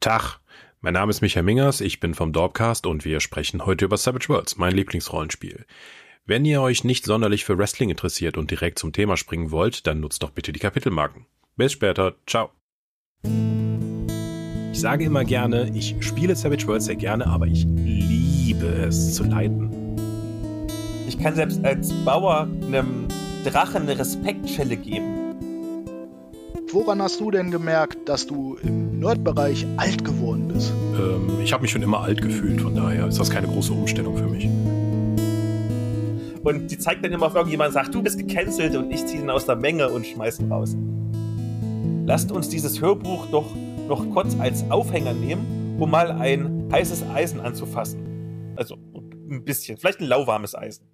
Tag, mein Name ist Michael Mingers, ich bin vom Dorpcast und wir sprechen heute über Savage Worlds, mein Lieblingsrollenspiel. Wenn ihr euch nicht sonderlich für Wrestling interessiert und direkt zum Thema springen wollt, dann nutzt doch bitte die Kapitelmarken. Bis später, ciao. Ich sage immer gerne, ich spiele Savage Worlds sehr gerne, aber ich liebe es zu leiten. Ich kann selbst als Bauer einem Drachen eine Respektschelle geben. Woran hast du denn gemerkt, dass du im Nerdbereich alt geworden bist? Ähm, ich habe mich schon immer alt gefühlt, von daher ist das keine große Umstellung für mich. Und die zeigt dann immer auf irgendjemanden und sagt, du bist gecancelt und ich ziehe ihn aus der Menge und schmeiße ihn raus. Lasst uns dieses Hörbuch doch noch kurz als Aufhänger nehmen, um mal ein heißes Eisen anzufassen. Also ein bisschen, vielleicht ein lauwarmes Eisen.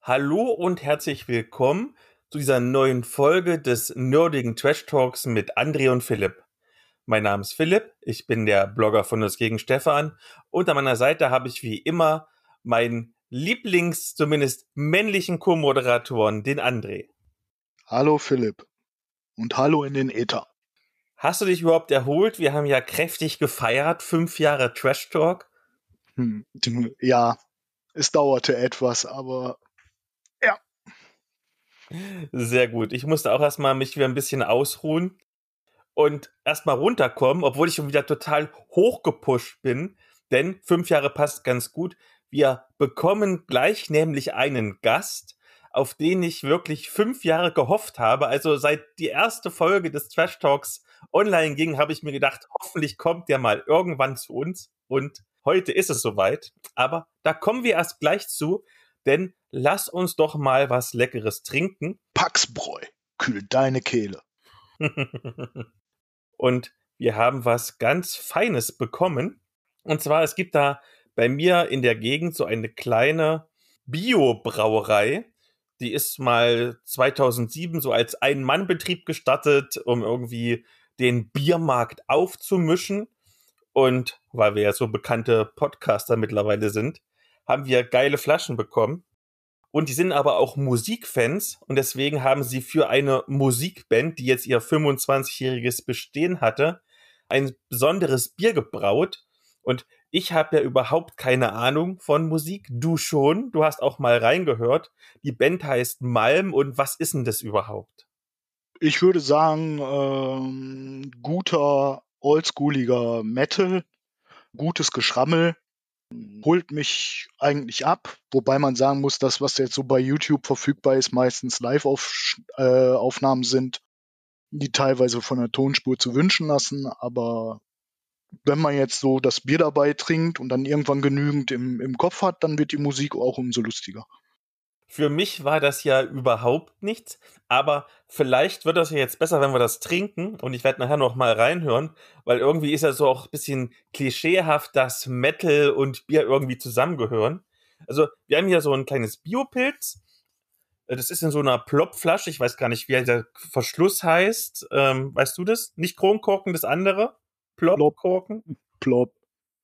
Hallo und herzlich willkommen zu dieser neuen Folge des nerdigen Trash Talks mit André und Philipp. Mein Name ist Philipp, ich bin der Blogger von Das gegen Stefan und an meiner Seite habe ich wie immer meinen Lieblings, zumindest männlichen Co-Moderatoren, den André. Hallo Philipp und hallo in den Äther. Hast du dich überhaupt erholt? Wir haben ja kräftig gefeiert, fünf Jahre Trash Talk. Hm, ja, es dauerte etwas, aber sehr gut. Ich musste auch erstmal mich wieder ein bisschen ausruhen und erstmal runterkommen, obwohl ich schon wieder total hochgepusht bin, denn fünf Jahre passt ganz gut. Wir bekommen gleich nämlich einen Gast, auf den ich wirklich fünf Jahre gehofft habe. Also seit die erste Folge des Trash Talks online ging, habe ich mir gedacht, hoffentlich kommt der mal irgendwann zu uns. Und heute ist es soweit. Aber da kommen wir erst gleich zu, denn lass uns doch mal was Leckeres trinken. Paxbräu, kühlt deine Kehle. und wir haben was ganz Feines bekommen. Und zwar, es gibt da bei mir in der Gegend so eine kleine Bio-Brauerei. Die ist mal 2007 so als Ein-Mann-Betrieb gestartet, um irgendwie den Biermarkt aufzumischen. Und weil wir ja so bekannte Podcaster mittlerweile sind, haben wir geile Flaschen bekommen. Und die sind aber auch Musikfans und deswegen haben sie für eine Musikband, die jetzt ihr 25-jähriges Bestehen hatte, ein besonderes Bier gebraut. Und ich habe ja überhaupt keine Ahnung von Musik. Du schon. Du hast auch mal reingehört. Die Band heißt Malm und was ist denn das überhaupt? Ich würde sagen, ähm, guter, oldschooliger Metal, gutes Geschrammel, holt mich eigentlich ab, wobei man sagen muss, das, was jetzt so bei YouTube verfügbar ist, meistens Live-Aufnahmen äh, sind, die teilweise von der Tonspur zu wünschen lassen, aber wenn man jetzt so das Bier dabei trinkt und dann irgendwann genügend im, im Kopf hat, dann wird die Musik auch umso lustiger. Für mich war das ja überhaupt nichts, aber vielleicht wird das ja jetzt besser, wenn wir das trinken und ich werde nachher noch mal reinhören, weil irgendwie ist ja so auch ein bisschen klischeehaft, dass Metal und Bier irgendwie zusammengehören. Also, wir haben hier so ein kleines Biopilz. Das ist in so einer Plopflasche. Ich weiß gar nicht, wie der Verschluss heißt. Ähm, weißt du das? Nicht Kronkorken, das andere? Plopkorken? Plop.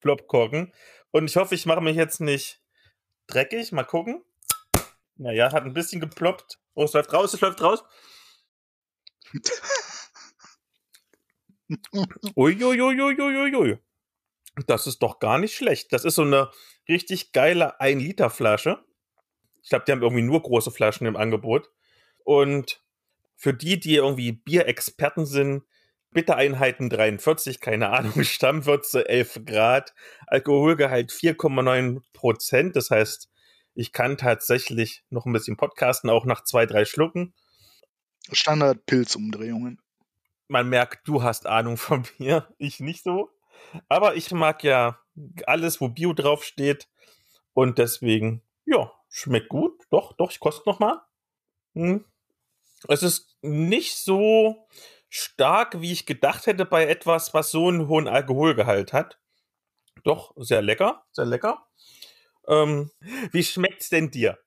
Plopkorken. Und ich hoffe, ich mache mich jetzt nicht dreckig. Mal gucken. Naja, hat ein bisschen geploppt. Oh, es läuft raus, es läuft raus. Uiuiuiuiuiui. Das ist doch gar nicht schlecht. Das ist so eine richtig geile 1-Liter-Flasche. Ich glaube, die haben irgendwie nur große Flaschen im Angebot. Und für die, die irgendwie Bierexperten sind, Bittereinheiten 43, keine Ahnung, Stammwürze 11 Grad, Alkoholgehalt 4,9 Prozent. Das heißt, ich kann tatsächlich noch ein bisschen podcasten, auch nach zwei, drei Schlucken. Standard-Pilzumdrehungen. Man merkt, du hast Ahnung von Bier, ich nicht so. Aber ich mag ja alles, wo Bio draufsteht. Und deswegen, ja, schmeckt gut. Doch, doch, ich koste noch mal. Hm. Es ist nicht so stark, wie ich gedacht hätte bei etwas, was so einen hohen Alkoholgehalt hat. Doch, sehr lecker, sehr lecker. Ähm, wie schmeckt's denn dir?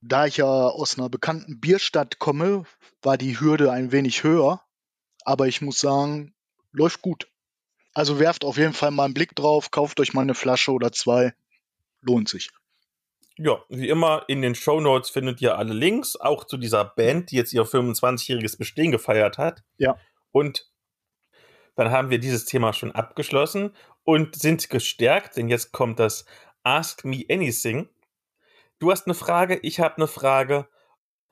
Da ich ja aus einer bekannten Bierstadt komme, war die Hürde ein wenig höher. Aber ich muss sagen, läuft gut. Also werft auf jeden Fall mal einen Blick drauf, kauft euch mal eine Flasche oder zwei. Lohnt sich. Ja, wie immer in den Show Notes findet ihr alle Links, auch zu dieser Band, die jetzt ihr 25-jähriges Bestehen gefeiert hat. Ja. Und Dann haben wir dieses Thema schon abgeschlossen und sind gestärkt, denn jetzt kommt das Ask Me Anything. Du hast eine Frage, ich habe eine Frage.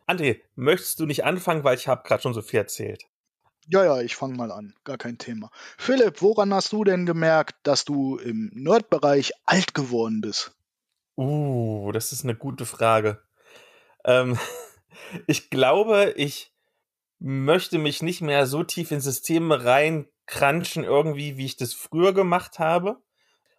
André, möchtest du nicht anfangen, weil ich habe gerade schon so viel erzählt? Ja, ja, ich fange mal an. Gar kein Thema. Philipp, woran hast du denn gemerkt, dass du im Nerd-Bereich alt geworden bist? Uh, das ist eine gute Frage. Ähm, ich glaube, ich möchte mich nicht mehr so tief in Systeme reinkranschen, irgendwie, wie ich das früher gemacht habe.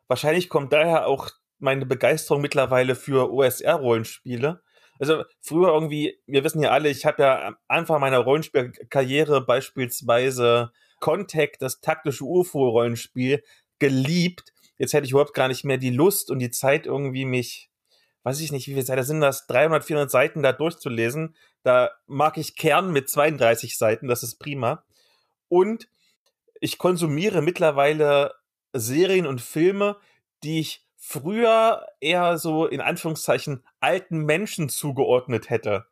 Wahrscheinlich kommt daher auch meine Begeisterung mittlerweile für OSR-Rollenspiele. Also früher irgendwie, wir wissen ja alle, ich habe ja am Anfang meiner Rollenspielkarriere beispielsweise Contact, das taktische UFO-Rollenspiel, geliebt. Jetzt hätte ich überhaupt gar nicht mehr die Lust und die Zeit irgendwie mich weiß ich nicht, wie viele Seiten sind das, 300, 400 Seiten da durchzulesen. Da mag ich Kern mit 32 Seiten, das ist prima. Und ich konsumiere mittlerweile Serien und Filme, die ich früher eher so in Anführungszeichen alten Menschen zugeordnet hätte.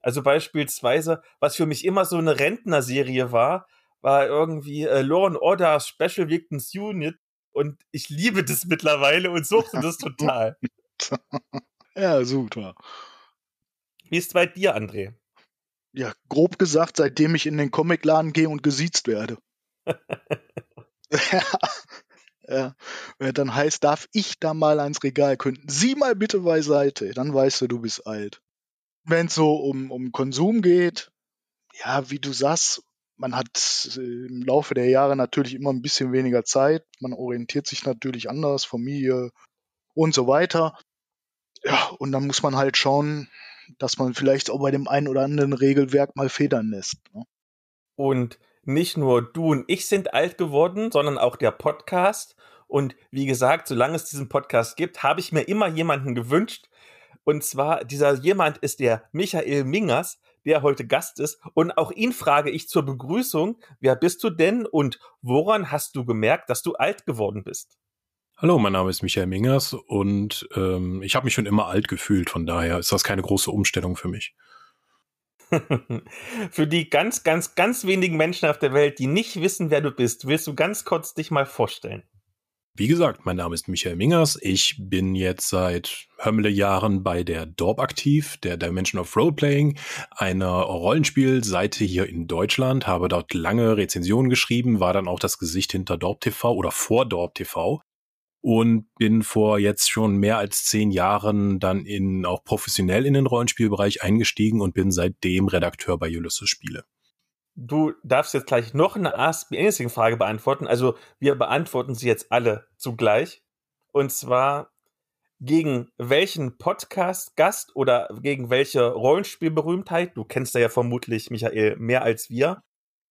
Also beispielsweise, was für mich immer so eine Rentnerserie war, war irgendwie äh, Law and Order Special Victims Unit und ich liebe das mittlerweile und suchte das total. Ja, super. Wie ist es bei dir, André? Ja, grob gesagt, seitdem ich in den Comicladen gehe und gesiezt werde. ja, ja. Wenn dann heißt, darf ich da mal ans Regal, könnten Sie mal bitte beiseite, dann weißt du, du bist alt. Wenn es so um, um Konsum geht, ja, wie du sagst, man hat äh, im Laufe der Jahre natürlich immer ein bisschen weniger Zeit, man orientiert sich natürlich anders, Familie und so weiter. Ja, und dann muss man halt schauen, dass man vielleicht auch bei dem einen oder anderen Regelwerk mal federn lässt. Ne? Und nicht nur du und ich sind alt geworden, sondern auch der Podcast. Und wie gesagt, solange es diesen Podcast gibt, habe ich mir immer jemanden gewünscht. Und zwar, dieser jemand ist der Michael Mingers, der heute Gast ist. Und auch ihn frage ich zur Begrüßung, wer bist du denn und woran hast du gemerkt, dass du alt geworden bist? Hallo, mein Name ist Michael Mingers und ähm, ich habe mich schon immer alt gefühlt, von daher ist das keine große Umstellung für mich. Für die ganz, ganz, ganz wenigen Menschen auf der Welt, die nicht wissen, wer du bist, willst du ganz kurz dich mal vorstellen? Wie gesagt, mein Name ist Michael Mingers. Ich bin jetzt seit Hömmele Jahren bei der Dorp aktiv, der Dimension of Roleplaying, einer Rollenspielseite hier in Deutschland, habe dort lange Rezensionen geschrieben, war dann auch das Gesicht hinter Dorp TV oder vor Dorp TV und bin vor jetzt schon mehr als zehn Jahren dann in auch professionell in den Rollenspielbereich eingestiegen und bin seitdem Redakteur bei Ulysses Spiele. Du darfst jetzt gleich noch eine Ask Me Anything Frage beantworten. Also wir beantworten sie jetzt alle zugleich. Und zwar gegen welchen Podcast-Gast oder gegen welche Rollenspielberühmtheit, du kennst ja vermutlich Michael mehr als wir,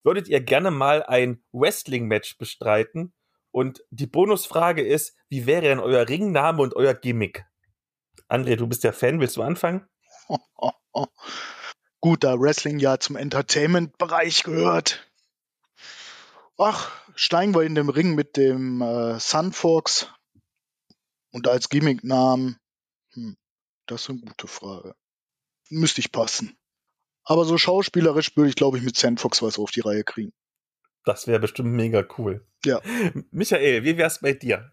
würdet ihr gerne mal ein Wrestling-Match bestreiten und die Bonusfrage ist, wie wäre denn euer Ringname und euer Gimmick? André, du bist ja Fan, willst du anfangen? Gut, da Wrestling ja zum Entertainment-Bereich gehört. Ach, steigen wir in den Ring mit dem äh, Sunfox. Und als Gimmicknamen, hm, das ist eine gute Frage. Müsste ich passen. Aber so schauspielerisch würde ich, glaube ich, mit Sandfox was auf die Reihe kriegen. Das wäre bestimmt mega cool. Ja. Michael, wie wär's bei dir?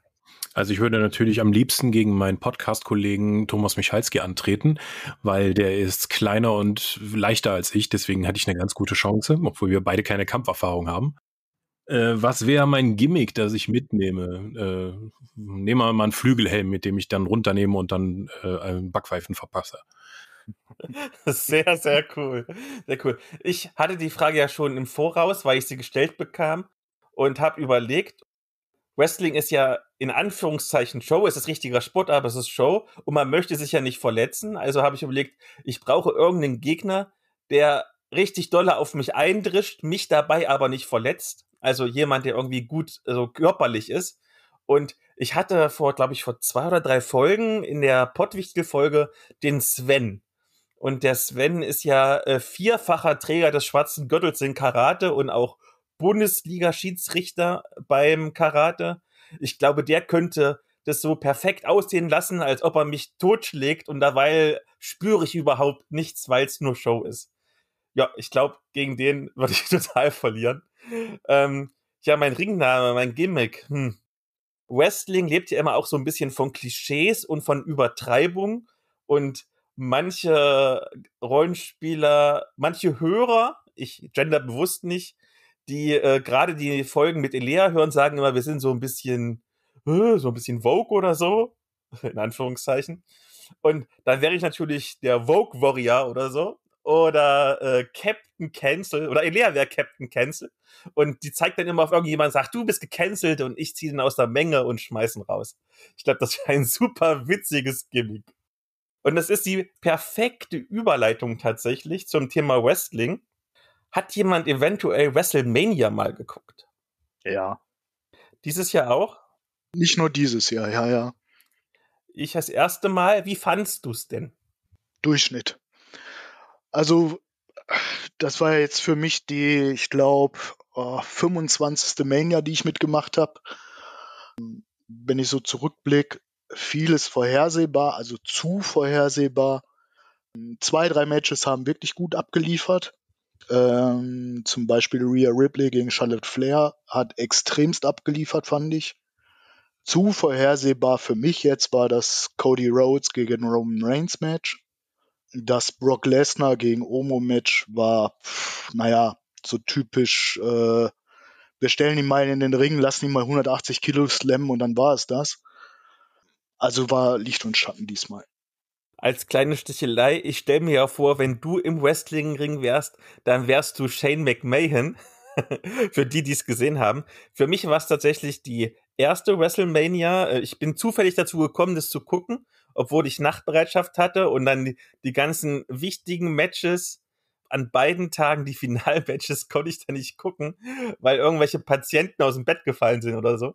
Also ich würde natürlich am liebsten gegen meinen Podcast-Kollegen Thomas Michalski antreten, weil der ist kleiner und leichter als ich, deswegen hatte ich eine ganz gute Chance, obwohl wir beide keine Kampferfahrung haben. Äh, was wäre mein Gimmick, das ich mitnehme? Äh, nehmen wir mal einen Flügelhelm, mit dem ich dann runternehme und dann äh, einen Backpfeifen verpasse. Sehr, sehr cool. Sehr cool. Ich hatte die Frage ja schon im Voraus, weil ich sie gestellt bekam und habe überlegt, Wrestling ist ja in Anführungszeichen Show, es ist richtiger Sport, aber es ist Show und man möchte sich ja nicht verletzen. Also habe ich überlegt, ich brauche irgendeinen Gegner, der richtig dolle auf mich eindrischt, mich dabei aber nicht verletzt. Also jemand, der irgendwie gut also körperlich ist. Und ich hatte vor, glaube ich, vor zwei oder drei Folgen in der Pottwichtel-Folge den Sven. Und der Sven ist ja äh, vierfacher Träger des schwarzen Gürtels in Karate und auch Bundesliga-Schiedsrichter beim Karate. Ich glaube, der könnte das so perfekt aussehen lassen, als ob er mich totschlägt und dabei spüre ich überhaupt nichts, weil es nur Show ist. Ja, ich glaube, gegen den würde ich total verlieren. Ähm, Ja, mein Ringname, mein Gimmick. Hm. Wrestling lebt ja immer auch so ein bisschen von Klischees und von Übertreibung und manche Rollenspieler, manche Hörer, ich gender bewusst nicht, die äh, gerade die Folgen mit Elea hören, sagen immer, wir sind so ein bisschen, äh, so ein bisschen Vogue oder so, in Anführungszeichen. Und dann wäre ich natürlich der Vogue Warrior oder so. Oder äh, Captain Cancel. Oder Elea wäre Captain Cancel. Und die zeigt dann immer auf irgendjemanden, sagt, du bist gecancelt und ich ziehe ihn aus der Menge und schmeißen raus. Ich glaube, das wäre ein super witziges Gimmick. Und das ist die perfekte Überleitung tatsächlich zum Thema Wrestling. Hat jemand eventuell WrestleMania mal geguckt? Ja. Dieses Jahr auch? Nicht nur dieses Jahr, ja, ja. Ich das erste Mal. Wie fandst du es denn? Durchschnitt. Also, das war jetzt für mich die, ich glaube, oh, 25. Mania, die ich mitgemacht habe. Wenn ich so zurückblicke, vieles vorhersehbar, also zu vorhersehbar. Zwei, drei Matches haben wirklich gut abgeliefert. Ähm, zum Beispiel Rhea Ripley gegen Charlotte Flair hat extremst abgeliefert, fand ich. Zu vorhersehbar für mich jetzt war das Cody Rhodes gegen Roman Reigns Match. Das Brock Lesnar gegen Omo Match war, pff, naja, so typisch, äh, wir stellen ihn mal in den Ring, lassen ihn mal 180 Kilo slammen und dann war es das. Also war Licht und Schatten diesmal als kleine Stichelei, ich stelle mir ja vor, wenn du im Wrestling-Ring wärst, dann wärst du Shane McMahon. Für die, die es gesehen haben. Für mich war es tatsächlich die erste WrestleMania. Äh, ich bin zufällig dazu gekommen, das zu gucken, obwohl ich Nachtbereitschaft hatte und dann die, die ganzen wichtigen Matches an beiden Tagen, die Finalmatches, konnte ich da nicht gucken, weil irgendwelche Patienten aus dem Bett gefallen sind oder so.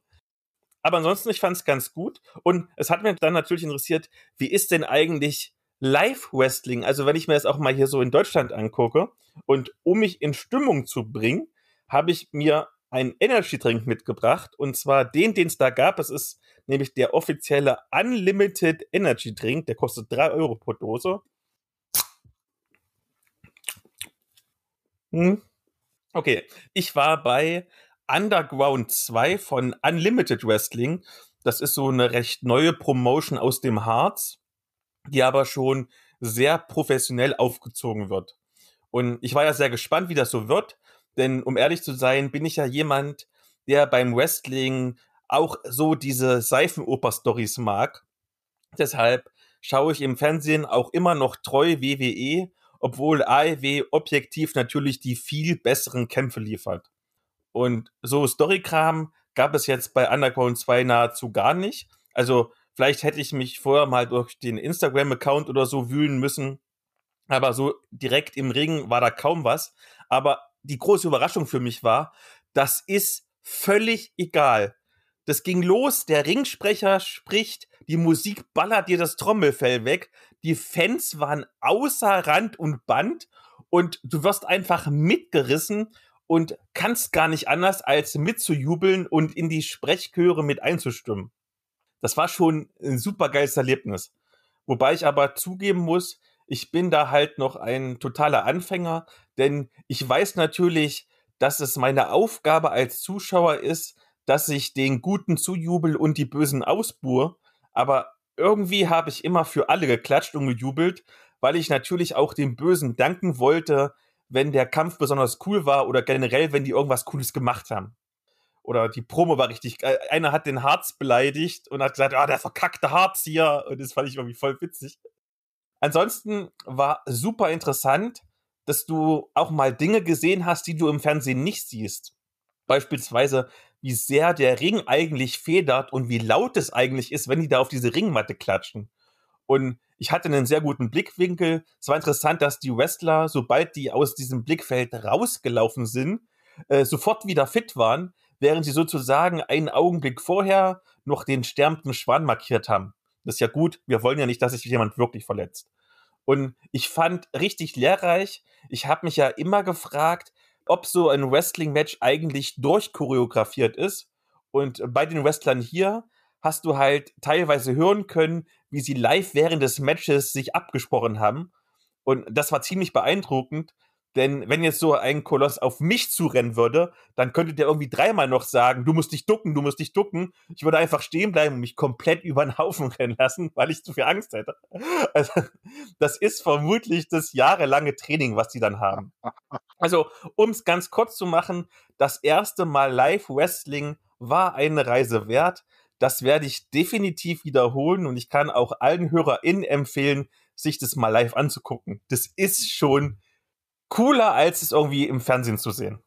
Aber ansonsten, ich fand es ganz gut. Und es hat mich dann natürlich interessiert, wie ist denn eigentlich Live-Wrestling? Also wenn ich mir das auch mal hier so in Deutschland angucke und um mich in Stimmung zu bringen, habe ich mir einen Energy Drink mitgebracht und zwar den, den es da gab. Es ist nämlich der offizielle Unlimited Energy Drink. Der kostet drei Euro pro Dose. Hm. Okay, ich war bei Underground 2 von Unlimited Wrestling. Das ist so eine recht neue Promotion aus dem Harz, die aber schon sehr professionell aufgezogen wird. Und ich war ja sehr gespannt, wie das so wird, denn um ehrlich zu sein, bin ich ja jemand, der beim Wrestling auch so diese Seifenoper-Stories mag. Deshalb schaue ich im Fernsehen auch immer noch treu WWE, obwohl AEW objektiv natürlich die viel besseren Kämpfe liefert. Und so Storykram gab es jetzt bei Underground 2 nahezu gar nicht. Also vielleicht hätte ich mich vorher mal durch den Instagram-Account oder so wühlen müssen. Aber so direkt im Ring war da kaum was. Aber die große Überraschung für mich war, das ist völlig egal. Das ging los, der Ringsprecher spricht, die Musik ballert dir das Trommelfell weg, die Fans waren außer Rand und Band und du wirst einfach mitgerissen und kannst gar nicht anders, als mitzujubeln und in die Sprechchöre mit einzustimmen. Das war schon ein super geiles Erlebnis. Wobei ich aber zugeben muss, ich bin da halt noch ein totaler Anfänger, denn ich weiß natürlich, dass es meine Aufgabe als Zuschauer ist, dass ich den Guten zujubel und die Bösen ausbuhr. Aber irgendwie habe ich immer für alle geklatscht und gejubelt, weil ich natürlich auch den Bösen danken wollte, wenn der Kampf besonders cool war oder generell, wenn die irgendwas Cooles gemacht haben. Oder die Promo war richtig. Äh, einer hat den Harz beleidigt und hat gesagt, ah, der verkackte Harz hier. Und das fand ich irgendwie voll witzig. Ansonsten war super interessant, dass du auch mal Dinge gesehen hast, die du im Fernsehen nicht siehst. Beispielsweise, wie sehr der Ring eigentlich federt und wie laut es eigentlich ist, wenn die da auf diese Ringmatte klatschen. Und ich hatte einen sehr guten Blickwinkel. Es war interessant, dass die Wrestler, sobald die aus diesem Blickfeld rausgelaufen sind, äh, sofort wieder fit waren, während sie sozusagen einen Augenblick vorher noch den sterbenden Schwan markiert haben. Das ist ja gut. Wir wollen ja nicht, dass sich jemand wirklich verletzt. Und ich fand richtig lehrreich. Ich habe mich ja immer gefragt, ob so ein Wrestling-Match eigentlich durchchoreografiert ist. Und bei den Wrestlern hier hast du halt teilweise hören können, wie sie live während des Matches sich abgesprochen haben. Und das war ziemlich beeindruckend, Denn wenn jetzt so ein Koloss auf mich zurennen würde, dann könnte der irgendwie dreimal noch sagen, du musst dich ducken, du musst dich ducken. Ich würde einfach stehen bleiben und mich komplett über den Haufen rennen lassen, weil ich zu viel Angst hätte. Also, das ist vermutlich das jahrelange Training, was die dann haben. Also, um es ganz kurz zu machen, das erste Mal Live-Wrestling war eine Reise wert. Das werde ich definitiv wiederholen und ich kann auch allen HörerInnen empfehlen, sich das mal live anzugucken. Das ist schon cooler, als es irgendwie im Fernsehen zu sehen.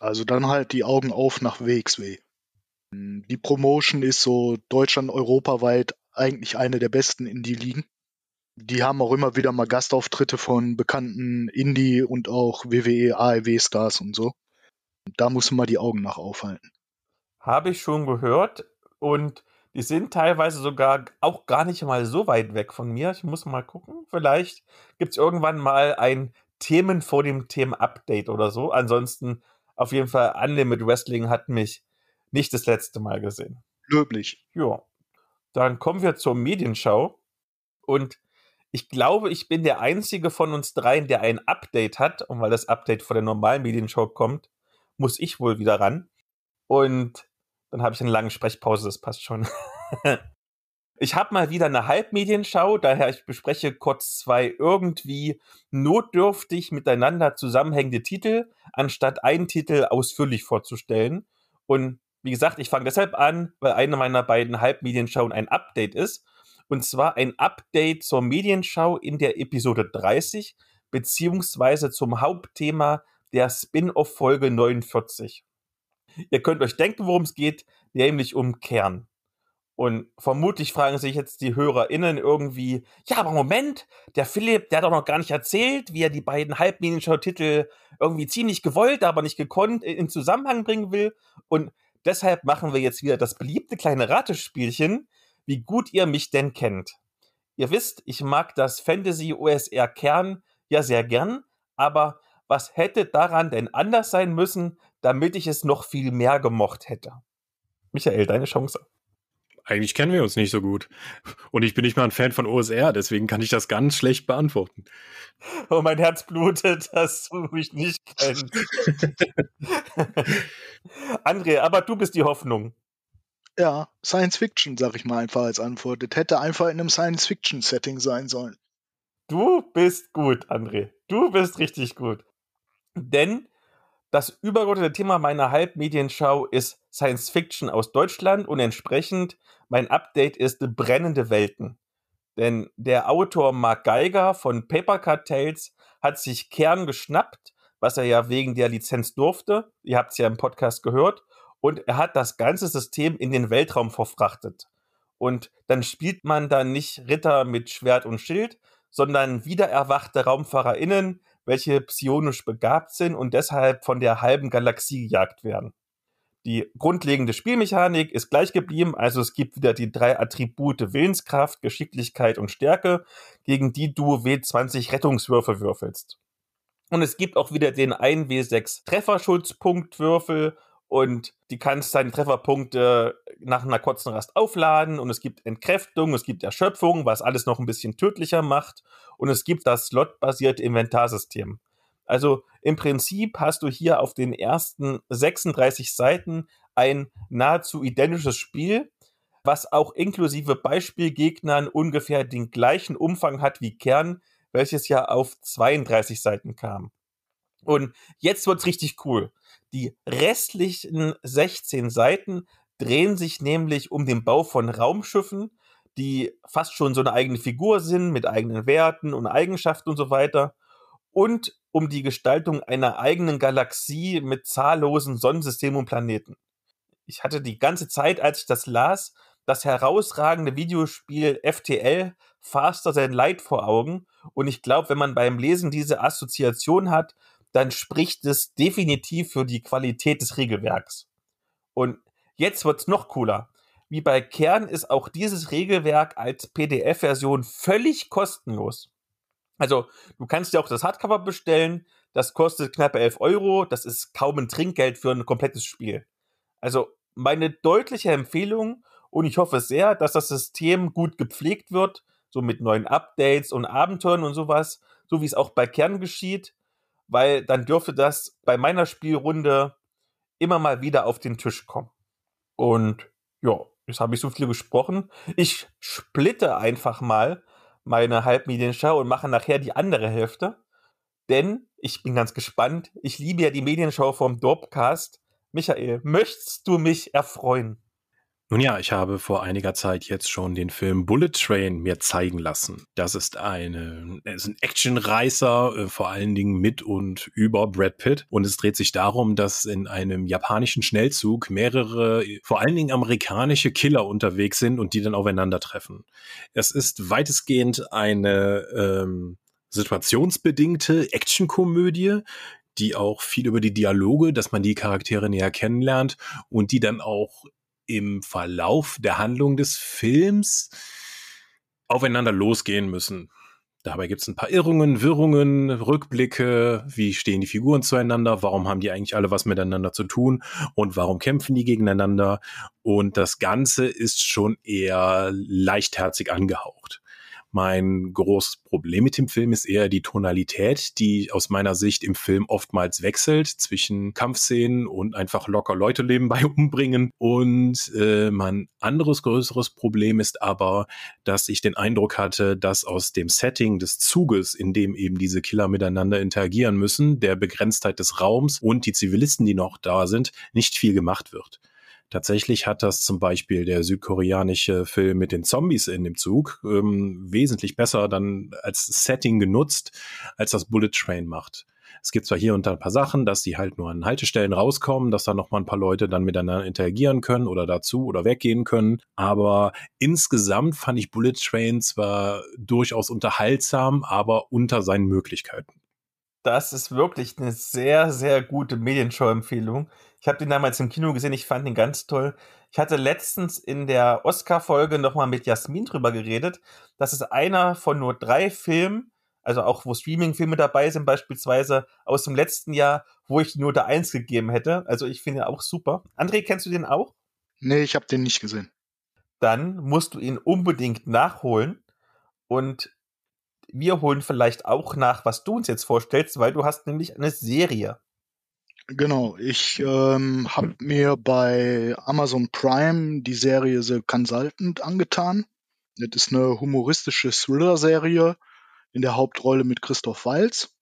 Also dann halt die Augen auf nach WXW. Die Promotion ist so Deutschland europaweit eigentlich eine der besten Indie-Ligen. Die haben auch immer wieder mal Gastauftritte von bekannten Indie- und auch WWE, AEW-Stars und so. Da muss man mal die Augen nach aufhalten. Habe ich schon gehört und die sind teilweise sogar auch gar nicht mal so weit weg von mir. Ich muss mal gucken. Vielleicht gibt es irgendwann mal ein Themen vor dem Themen-Update oder so. Ansonsten auf jeden Fall Unlimited Wrestling hat mich nicht das letzte Mal gesehen. Löblich. Ja. Dann kommen wir zur Medienschau. Und ich glaube, ich bin der einzige von uns dreien, der ein Update hat. Und weil das Update vor der normalen Medienschau kommt, muss ich wohl wieder ran. Und dann habe ich eine lange Sprechpause, das passt schon. Ich habe mal wieder eine Halbmedienschau, daher ich bespreche kurz zwei irgendwie notdürftig miteinander zusammenhängende Titel, anstatt einen Titel ausführlich vorzustellen. Und wie gesagt, ich fange deshalb an, weil eine meiner beiden Halbmedienschauen ein Update ist. Und zwar ein Update zur Medienschau in der Episode 30, beziehungsweise zum Hauptthema der Spin-off-Folge 49. Ihr könnt euch denken, worum es geht, nämlich um Kern. Und vermutlich fragen sich jetzt die HörerInnen irgendwie, ja, aber Moment, der Philipp, der hat doch noch gar nicht erzählt, wie er die beiden Halbmedienschau-Titel irgendwie ziemlich gewollt, aber nicht gekonnt in Zusammenhang bringen will. Und deshalb machen wir jetzt wieder das beliebte kleine Ratespielchen, wie gut ihr mich denn kennt. Ihr wisst, ich mag das Fantasy OSR Kern ja sehr gern, aber was hätte daran denn anders sein müssen, damit ich es noch viel mehr gemocht hätte? Michael, deine Chance eigentlich kennen wir uns nicht so gut. Und ich bin nicht mal ein Fan von OSR, deswegen kann ich das ganz schlecht beantworten. Oh, mein Herz blutet, dass du mich nicht kennst. André, aber du bist die Hoffnung. Ja, Science Fiction, sag ich mal einfach als Antwort. Das hätte einfach in einem Science Fiction Setting sein sollen. Du bist gut, André. Du bist richtig gut. Denn das übergeordnete Thema meiner Halbmedienschau ist Science Fiction aus Deutschland und entsprechend mein Update ist brennende Welten. Denn der Autor Mark Geiger von Paper Cut Tales hat sich Kern geschnappt, was er ja wegen der Lizenz durfte. Ihr habt es ja im Podcast gehört. Und er hat das ganze System in den Weltraum verfrachtet. Und dann spielt man da nicht Ritter mit Schwert und Schild, sondern wiedererwachte RaumfahrerInnen, welche psionisch begabt sind und deshalb von der halben Galaxie gejagt werden. Die grundlegende Spielmechanik ist gleich geblieben, also es gibt wieder die drei Attribute Willenskraft, Geschicklichkeit und Stärke, gegen die du W20 Rettungswürfe würfelst. Und es gibt auch wieder den 1W6 Trefferschutzpunktwürfel und die kannst deine Trefferpunkte nach einer kurzen Rast aufladen und es gibt Entkräftung, es gibt Erschöpfung, was alles noch ein bisschen tödlicher macht und es gibt das slotbasierte Inventarsystem. Also im Prinzip hast du hier auf den ersten 36 Seiten ein nahezu identisches Spiel, was auch inklusive Beispielgegnern ungefähr den gleichen Umfang hat wie Kern, welches ja auf 32 Seiten kam. Und jetzt wird's richtig cool. Die restlichen 16 Seiten drehen sich nämlich um den Bau von Raumschiffen, die fast schon so eine eigene Figur sind, mit eigenen Werten und Eigenschaften und so weiter. Und um die Gestaltung einer eigenen Galaxie mit zahllosen Sonnensystemen und Planeten. Ich hatte die ganze Zeit, als ich das las, das herausragende Videospiel FTL Faster Than Light vor Augen. Und ich glaube, wenn man beim Lesen diese Assoziation hat, dann spricht es definitiv für die Qualität des Regelwerks. Und jetzt wird's noch cooler. Wie bei Kern ist auch dieses Regelwerk als PDF-Version völlig kostenlos. Also, du kannst dir auch das Hardcover bestellen. Das kostet knapp 11 Euro. Das ist kaum ein Trinkgeld für ein komplettes Spiel. Also, meine deutliche Empfehlung und ich hoffe sehr, dass das System gut gepflegt wird, so mit neuen Updates und Abenteuern und sowas, so wie es auch bei Kern geschieht. Weil dann dürfte das bei meiner Spielrunde immer mal wieder auf den Tisch kommen. Und ja, jetzt habe ich so viel gesprochen. Ich splitte einfach mal meine Halbmedienschau und mache nachher die andere Hälfte. Denn ich bin ganz gespannt. Ich liebe ja die Medienschau vom Dorpcast. Michael, möchtest du mich erfreuen? Nun ja, ich habe vor einiger Zeit jetzt schon den Film Bullet Train mir zeigen lassen. Das ist eine, ist ein Actionreißer, äh, vor allen Dingen mit und über Brad Pitt. Und es dreht sich darum, dass in einem japanischen Schnellzug mehrere, vor allen Dingen amerikanische Killer unterwegs sind und die dann aufeinandertreffen. Es ist weitestgehend eine ähm, situationsbedingte Actionkomödie, die auch viel über die Dialoge, dass man die Charaktere näher kennenlernt und die dann auch im Verlauf der Handlung des Films aufeinander losgehen müssen. Dabei gibt es ein paar Irrungen, Wirrungen, Rückblicke, wie stehen die Figuren zueinander, warum haben die eigentlich alle was miteinander zu tun und warum kämpfen die gegeneinander. Und das Ganze ist schon eher leichtherzig angehaucht. Mein großes Problem mit dem Film ist eher die Tonalität, die aus meiner Sicht im Film oftmals wechselt zwischen Kampfszenen und einfach locker Leute nebenbei umbringen. Und äh, mein anderes größeres Problem ist aber, dass ich den Eindruck hatte, dass aus dem Setting des Zuges, in dem eben diese Killer miteinander interagieren müssen, der Begrenztheit des Raums und die Zivilisten, die noch da sind, nicht viel gemacht wird. Tatsächlich hat das zum Beispiel der südkoreanische Film mit den Zombies in dem Zug ähm, wesentlich besser dann als Setting genutzt, als das Bullet Train macht. Es gibt zwar hier und da ein paar Sachen, dass die halt nur an Haltestellen rauskommen, dass da noch mal ein paar Leute dann miteinander interagieren können oder dazu oder weggehen können. Aber insgesamt fand ich Bullet Train zwar durchaus unterhaltsam, aber unter seinen Möglichkeiten. Das ist wirklich eine sehr, sehr gute Medienshow-Empfehlung. Ich habe den damals im Kino gesehen, ich fand ihn ganz toll. Ich hatte letztens in der Oscar-Folge nochmal mit Jasmin drüber geredet. Das ist einer von nur drei Filmen, also auch wo Streaming-Filme dabei sind, beispielsweise aus dem letzten Jahr, wo ich nur der Eins gegeben hätte. Also ich finde ihn auch super. André, kennst du den auch? Nee, ich habe den nicht gesehen. Dann musst du ihn unbedingt nachholen. Und wir holen vielleicht auch nach, was du uns jetzt vorstellst, weil du hast nämlich eine Serie. Genau, ich ähm, habe mir bei Amazon Prime die Serie The Consultant angetan. Das ist eine humoristische Thriller-Serie in der Hauptrolle mit Christoph Walz.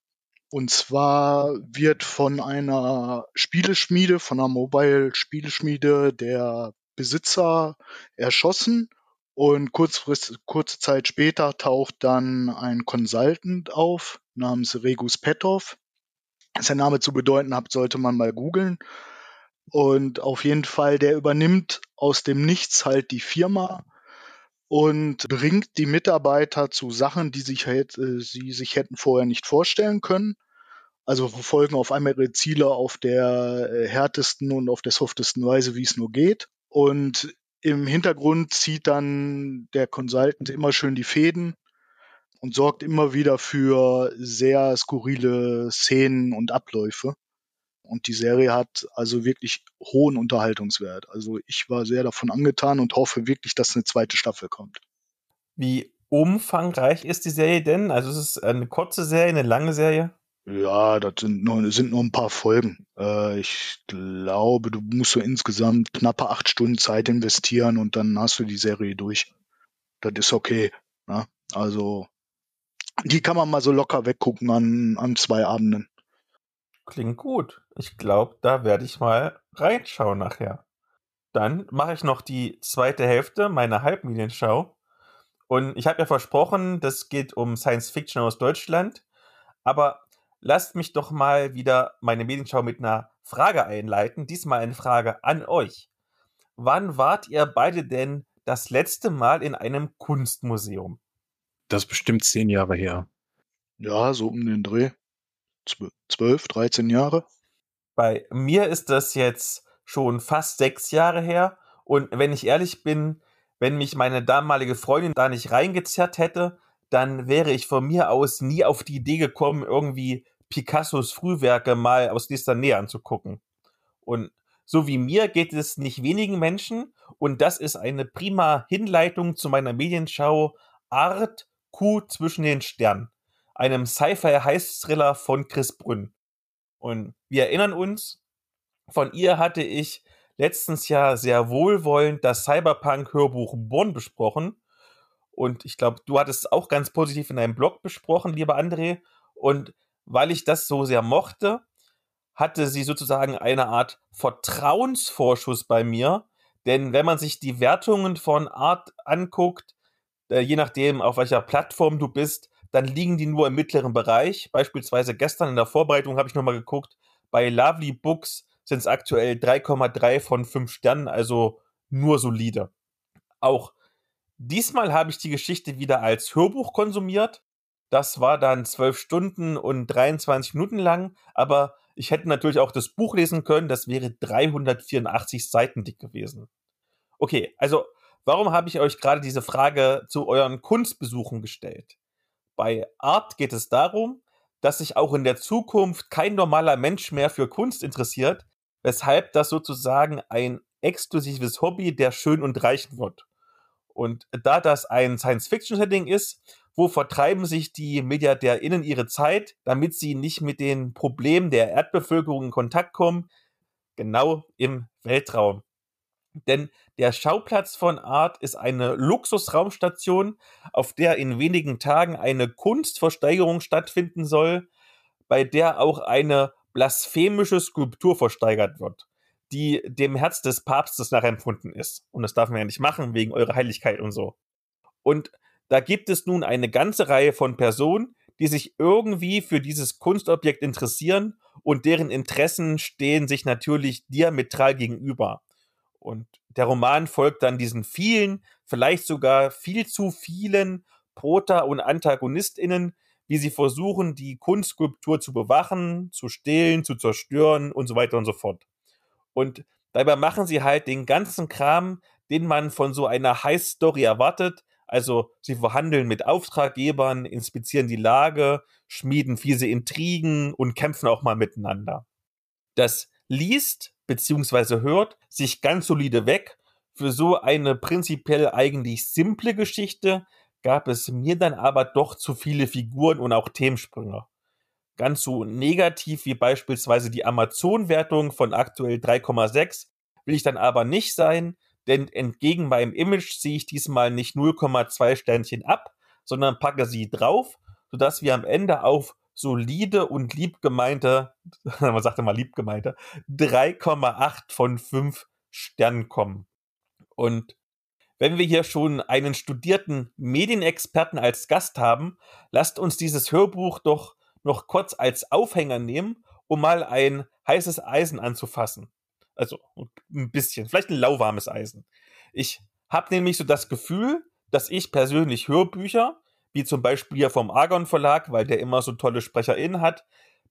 Und zwar wird von einer Spieleschmiede, von einer Mobile-Spieleschmiede der Besitzer erschossen und kurzfristig, kurze Zeit später taucht dann ein Consultant auf namens Regus Petov, sein Name zu bedeuten hat, sollte man mal googeln. Und auf jeden Fall, der übernimmt aus dem Nichts halt die Firma und bringt die Mitarbeiter zu Sachen, die sich halt, äh, sie sich hätten vorher nicht vorstellen können. Also verfolgen auf einmal ihre Ziele auf der äh, härtesten und auf der softesten Weise, wie es nur geht. Und im Hintergrund zieht dann der Consultant immer schön die Fäden und sorgt immer wieder für sehr skurrile Szenen und Abläufe. Und die Serie hat also wirklich hohen Unterhaltungswert. Also ich war sehr davon angetan und hoffe wirklich, dass eine zweite Staffel kommt. Wie umfangreich ist die Serie denn? Also ist es eine kurze Serie, eine lange Serie? Ja, das sind nur, sind nur ein paar Folgen. Äh, ich glaube, du musst so insgesamt knappe acht Stunden Zeit investieren und dann hast du die Serie durch. Das ist okay. Ne? Also die kann man mal so locker weggucken an, an zwei Abenden. Klingt gut. Ich glaube, da werde ich mal reinschauen nachher. Dann mache ich noch die zweite Hälfte meiner Halbmedienschau. Und ich habe ja versprochen, das geht um Science Fiction aus Deutschland. Aber lasst mich doch mal wieder meine Medienschau mit einer Frage einleiten. Diesmal eine Frage an euch. Wann wart ihr beide denn das letzte Mal in einem Kunstmuseum? Das ist bestimmt zehn Jahre her. Ja, so um den Dreh. Zwölf, dreizehn Jahre. Bei mir ist das jetzt schon fast sechs Jahre her. Und wenn ich ehrlich bin, wenn mich meine damalige Freundin da nicht reingezerrt hätte, dann wäre ich von mir aus nie auf die Idee gekommen, irgendwie Picassos Frühwerke mal aus dieser Nähe anzugucken. Und so wie mir geht es nicht wenigen Menschen und das ist eine prima Hinleitung zu meiner Medienschau Art Kuh zwischen den Sternen. einem Sci-Fi-Heiß-Thriller von Chris Brünn. Und wir erinnern uns, von ihr hatte ich letztens ja sehr wohlwollend das Cyberpunk-Hörbuch Born besprochen. Und ich glaube, du hattest es auch ganz positiv in deinem Blog besprochen, lieber André. Und weil ich das so sehr mochte, hatte sie sozusagen eine Art Vertrauensvorschuss bei mir. Denn wenn man sich die Wertungen von Art anguckt, äh, je nachdem, auf welcher Plattform du bist, dann liegen die nur im mittleren Bereich. Beispielsweise gestern in der Vorbereitung habe ich nochmal geguckt, bei Lovely Books sind es aktuell 3,3 von 5 Sternen, also nur solide. Auch diesmal habe ich die Geschichte wieder als Hörbuch konsumiert. Das war dann 12 Stunden und 23 Minuten lang, aber ich hätte natürlich auch das Buch lesen können, das wäre 384 Seiten dick gewesen. Okay, also warum habe ich euch gerade diese Frage zu euren Kunstbesuchen gestellt? Bei Art geht es darum, dass sich auch in der Zukunft kein normaler Mensch mehr für Kunst interessiert, weshalb das sozusagen ein exklusives Hobby der Schön und Reichen wird. Und da das ein Science-Fiction-Setting ist, wo vertreiben sich die MilliardärInnen ihre Zeit, damit sie nicht mit den Problemen der Erdbevölkerung in Kontakt kommen? Genau im Weltraum. Denn der Schauplatz von Art ist eine Luxusraumstation, auf der in wenigen Tagen eine Kunstversteigerung stattfinden soll, bei der auch eine blasphemische Skulptur versteigert wird, die dem Herz des Papstes nachempfunden ist. Und das darf man ja nicht machen, wegen eurer Heiligkeit und so. Und da gibt es nun eine ganze Reihe von Personen, die sich irgendwie für dieses Kunstobjekt interessieren und deren Interessen stehen sich natürlich diametral gegenüber. Und der Roman folgt dann diesen vielen, vielleicht sogar viel zu vielen Prota- und AntagonistInnen, wie sie versuchen, die Kunstskulptur zu bewachen, zu stehlen, zu zerstören und so weiter und so fort. Und dabei machen sie halt den ganzen Kram, den man von so einer High-Story erwartet. Also sie verhandeln mit Auftraggebern, inspizieren die Lage, schmieden fiese Intrigen und kämpfen auch mal miteinander. Das liest beziehungsweise hört, sich ganz solide weg. Für so eine prinzipiell eigentlich simple Geschichte gab es mir dann aber doch zu viele Figuren und auch Themensprünge. Ganz so negativ wie beispielsweise die Amazon-Wertung von aktuell 3,6 will ich dann aber nicht sein, denn entgegen meinem Image ziehe ich diesmal nicht 0,2 Sternchen ab, sondern packe sie drauf, sodass wir am Ende auf solide und liebgemeinte, man sagte mal liebgemeinte, 3,8 von 5 Sternen kommen. Und wenn wir hier schon einen studierten Medienexperten als Gast haben, lasst uns dieses Hörbuch doch noch kurz als Aufhänger nehmen, um mal ein heißes Eisen anzufassen. Also ein bisschen, vielleicht ein lauwarmes Eisen. Ich habe nämlich so das Gefühl, dass ich persönlich Hörbücher wie zum Beispiel ja vom Argon Verlag, weil der immer so tolle SprecherInnen hat,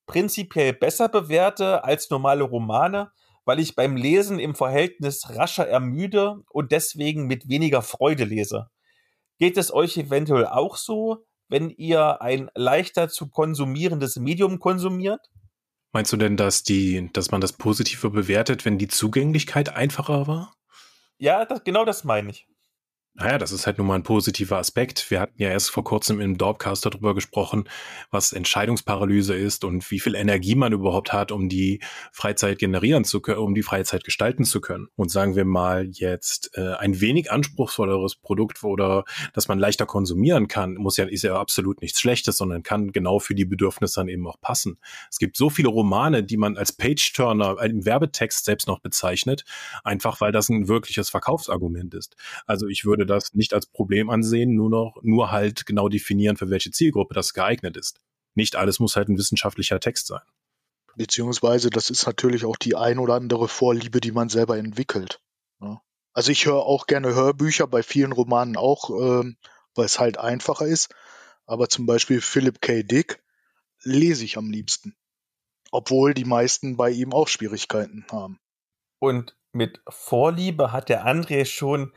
prinzipiell besser bewerte als normale Romane, weil ich beim Lesen im Verhältnis rascher ermüde und deswegen mit weniger Freude lese. Geht es euch eventuell auch so, wenn ihr ein leichter zu konsumierendes Medium konsumiert? Meinst du denn, dass die, dass man das Positive bewertet, wenn die Zugänglichkeit einfacher war? Ja, das, genau das meine ich. Naja, das ist halt nun mal ein positiver Aspekt. Wir hatten ja erst vor kurzem im Dorpcast darüber gesprochen, was Entscheidungsparalyse ist und wie viel Energie man überhaupt hat, um die Freizeit generieren zu können, um die Freizeit gestalten zu können. Und sagen wir mal jetzt äh, ein wenig anspruchsvolleres Produkt oder das man leichter konsumieren kann, muss ja, ist ja absolut nichts Schlechtes, sondern kann genau für die Bedürfnisse dann eben auch passen. Es gibt so viele Romane, die man als Page-Turner im Werbetext selbst noch bezeichnet, einfach weil das ein wirkliches Verkaufsargument ist. Also ich würde würde das nicht als Problem ansehen, nur noch, nur halt genau definieren, für welche Zielgruppe das geeignet ist. Nicht alles muss halt ein wissenschaftlicher Text sein. Beziehungsweise, das ist natürlich auch die ein oder andere Vorliebe, die man selber entwickelt. Ja. Also ich höre auch gerne Hörbücher, bei vielen Romanen auch, ähm, weil es halt einfacher ist. Aber zum Beispiel Philip K. Dick lese ich am liebsten. Obwohl die meisten bei ihm auch Schwierigkeiten haben. Und mit Vorliebe hat der André schon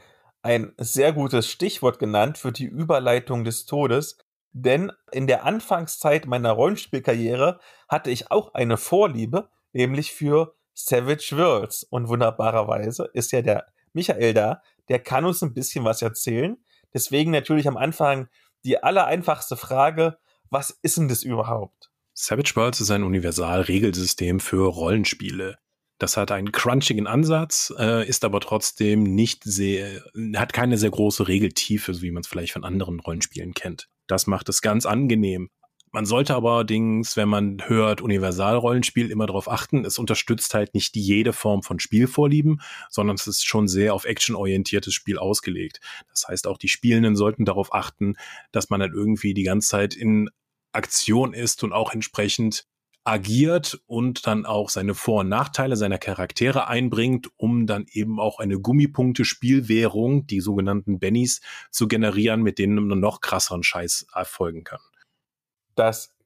ein sehr gutes Stichwort genannt für die Überleitung des Todes, denn in der Anfangszeit meiner Rollenspielkarriere hatte ich auch eine Vorliebe, nämlich für Savage Worlds. Und wunderbarerweise ist ja der Michael da, der kann uns ein bisschen was erzählen. Deswegen natürlich am Anfang die allereinfachste Frage, Was ist denn das überhaupt? Savage Worlds ist ein Universal-Regelsystem für Rollenspiele. Das hat einen crunchigen Ansatz, äh, ist aber trotzdem nicht sehr, hat keine sehr große Regeltiefe, so wie man es vielleicht von anderen Rollenspielen kennt. Das macht es ganz angenehm. Man sollte aber allerdings, wenn man hört Universalrollenspiel, immer darauf achten, es unterstützt halt nicht jede Form von Spielvorlieben, sondern es ist schon sehr auf actionorientiertes Spiel ausgelegt. Das heißt, auch die Spielenden sollten darauf achten, dass man halt irgendwie die ganze Zeit in Aktion ist und auch entsprechend agiert und dann auch seine Vor- und Nachteile seiner Charaktere einbringt, um dann eben auch eine Gummipunkte-Spielwährung, die sogenannten Bennies, zu generieren, mit denen man noch krasseren Scheiß erfolgen kann. Das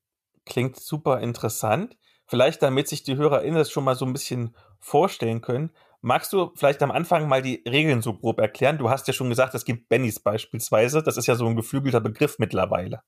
klingt super interessant. Vielleicht, damit sich die HörerInnen das schon mal so ein bisschen vorstellen können, magst du vielleicht am Anfang mal die Regeln so grob erklären? Du hast ja schon gesagt, es gibt Bennies beispielsweise. Das ist ja so ein geflügelter Begriff mittlerweile.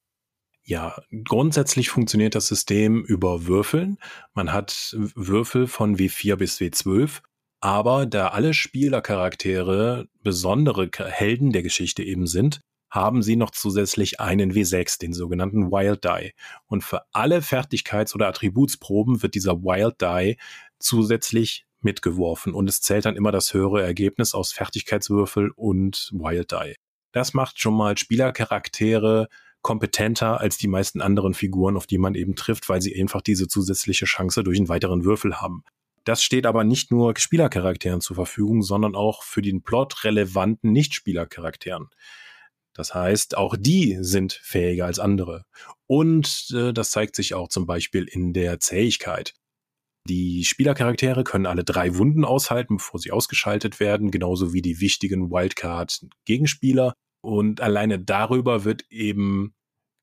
Ja, grundsätzlich funktioniert das System über Würfeln. Man hat Würfel von W4 bis W12, aber da alle Spielercharaktere besondere Helden der Geschichte eben sind, haben sie noch zusätzlich einen W6, den sogenannten Wild Die. Und für alle Fertigkeits- oder Attributsproben wird dieser Wild Die zusätzlich mitgeworfen und es zählt dann immer das höhere Ergebnis aus Fertigkeitswürfel und Wild Die. Das macht schon mal Spielercharaktere kompetenter als die meisten anderen Figuren, auf die man eben trifft, weil sie einfach diese zusätzliche Chance durch einen weiteren Würfel haben. Das steht aber nicht nur Spielercharakteren zur Verfügung, sondern auch für den Plot relevanten Nichtspielercharakteren. Das heißt, auch die sind fähiger als andere. Und äh, das zeigt sich auch zum Beispiel in der Zähigkeit. Die Spielercharaktere können alle drei Wunden aushalten, bevor sie ausgeschaltet werden, genauso wie die wichtigen Wildcard-Gegenspieler. Und alleine darüber wird eben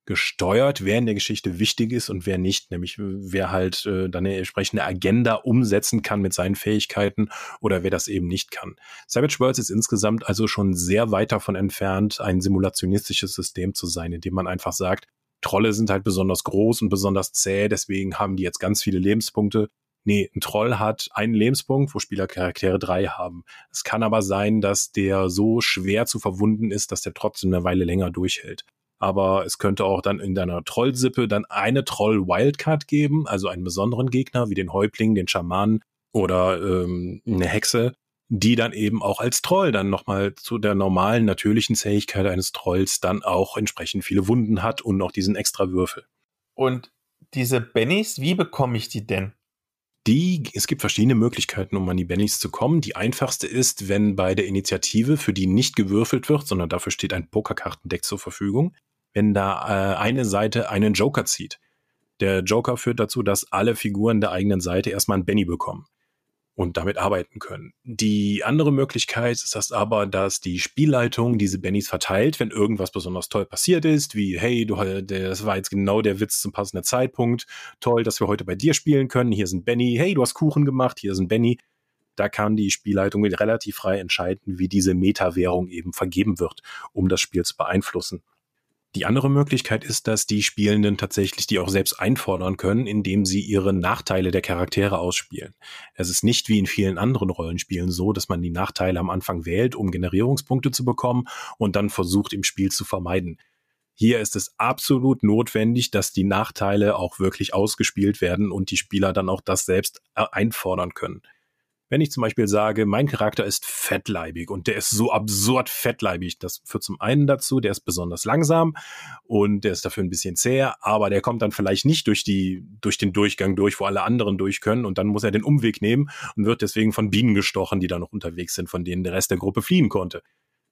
gesteuert, wer in der Geschichte wichtig ist und wer nicht, nämlich wer halt äh, dann eine entsprechende Agenda umsetzen kann mit seinen Fähigkeiten oder wer das eben nicht kann. Savage Worlds ist insgesamt also schon sehr weit davon entfernt, ein simulationistisches System zu sein, in dem man einfach sagt, Trolle sind halt besonders groß und besonders zäh, deswegen haben die jetzt ganz viele Lebenspunkte. Nee, ein Troll hat einen Lebenspunkt, wo Spielercharaktere drei haben. Es kann aber sein, dass der so schwer zu verwunden ist, dass der trotzdem eine Weile länger durchhält. Aber es könnte auch dann in deiner Trollsippe dann eine Troll-Wildcard geben, also einen besonderen Gegner wie den Häuptling, den Schamanen oder ähm, eine Hexe, die dann eben auch als Troll dann nochmal zu der normalen, natürlichen Zähigkeit eines Trolls dann auch entsprechend viele Wunden hat und noch diesen extra Würfel. Und diese Bennies, wie bekomme ich die denn? Die, es gibt verschiedene Möglichkeiten, um an die Bennies zu kommen. Die einfachste ist, wenn bei der Initiative, für die nicht gewürfelt wird, sondern dafür steht ein Pokerkartendeck zur Verfügung, wenn da äh, eine Seite einen Joker zieht. Der Joker führt dazu, dass alle Figuren der eigenen Seite erstmal einen Benny bekommen und damit arbeiten können. Die andere Möglichkeit ist das aber, dass die Spielleitung diese Bennys verteilt, wenn irgendwas besonders toll passiert ist, wie hey, du das war jetzt genau der Witz zum passenden Zeitpunkt, toll, dass wir heute bei dir spielen können, hier sind Benny, hey, du hast Kuchen gemacht, hier sind Benny. Da kann die Spielleitung relativ frei entscheiden, wie diese Meta-Währung eben vergeben wird, um das Spiel zu beeinflussen. Die andere Möglichkeit ist, dass die Spielenden tatsächlich die auch selbst einfordern können, indem sie ihre Nachteile der Charaktere ausspielen. Es ist nicht wie in vielen anderen Rollenspielen so, dass man die Nachteile am Anfang wählt, um Generierungspunkte zu bekommen und dann versucht im Spiel zu vermeiden. Hier ist es absolut notwendig, dass die Nachteile auch wirklich ausgespielt werden und die Spieler dann auch das selbst äh, einfordern können. Wenn ich zum Beispiel sage, mein Charakter ist fettleibig und der ist so absurd fettleibig, das führt zum einen dazu, der ist besonders langsam und der ist dafür ein bisschen zäher, aber der kommt dann vielleicht nicht durch die, durch den Durchgang durch, wo alle anderen durch können und dann muss er den Umweg nehmen und wird deswegen von Bienen gestochen, die da noch unterwegs sind, von denen der Rest der Gruppe fliehen konnte.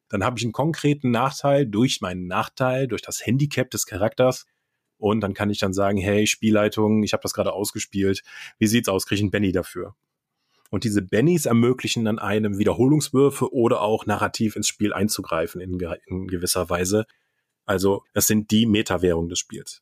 Dann habe ich einen konkreten Nachteil durch meinen Nachteil, durch das Handicap des Charakters, und dann kann ich dann sagen, hey, Spielleitung, ich habe das gerade ausgespielt. Wie sieht's aus? Kriege ich einen Benny dafür? Und diese Bennies ermöglichen dann einem Wiederholungswürfe oder auch narrativ ins Spiel einzugreifen in, in gewisser Weise. Also das sind die Metawährungen des Spiels.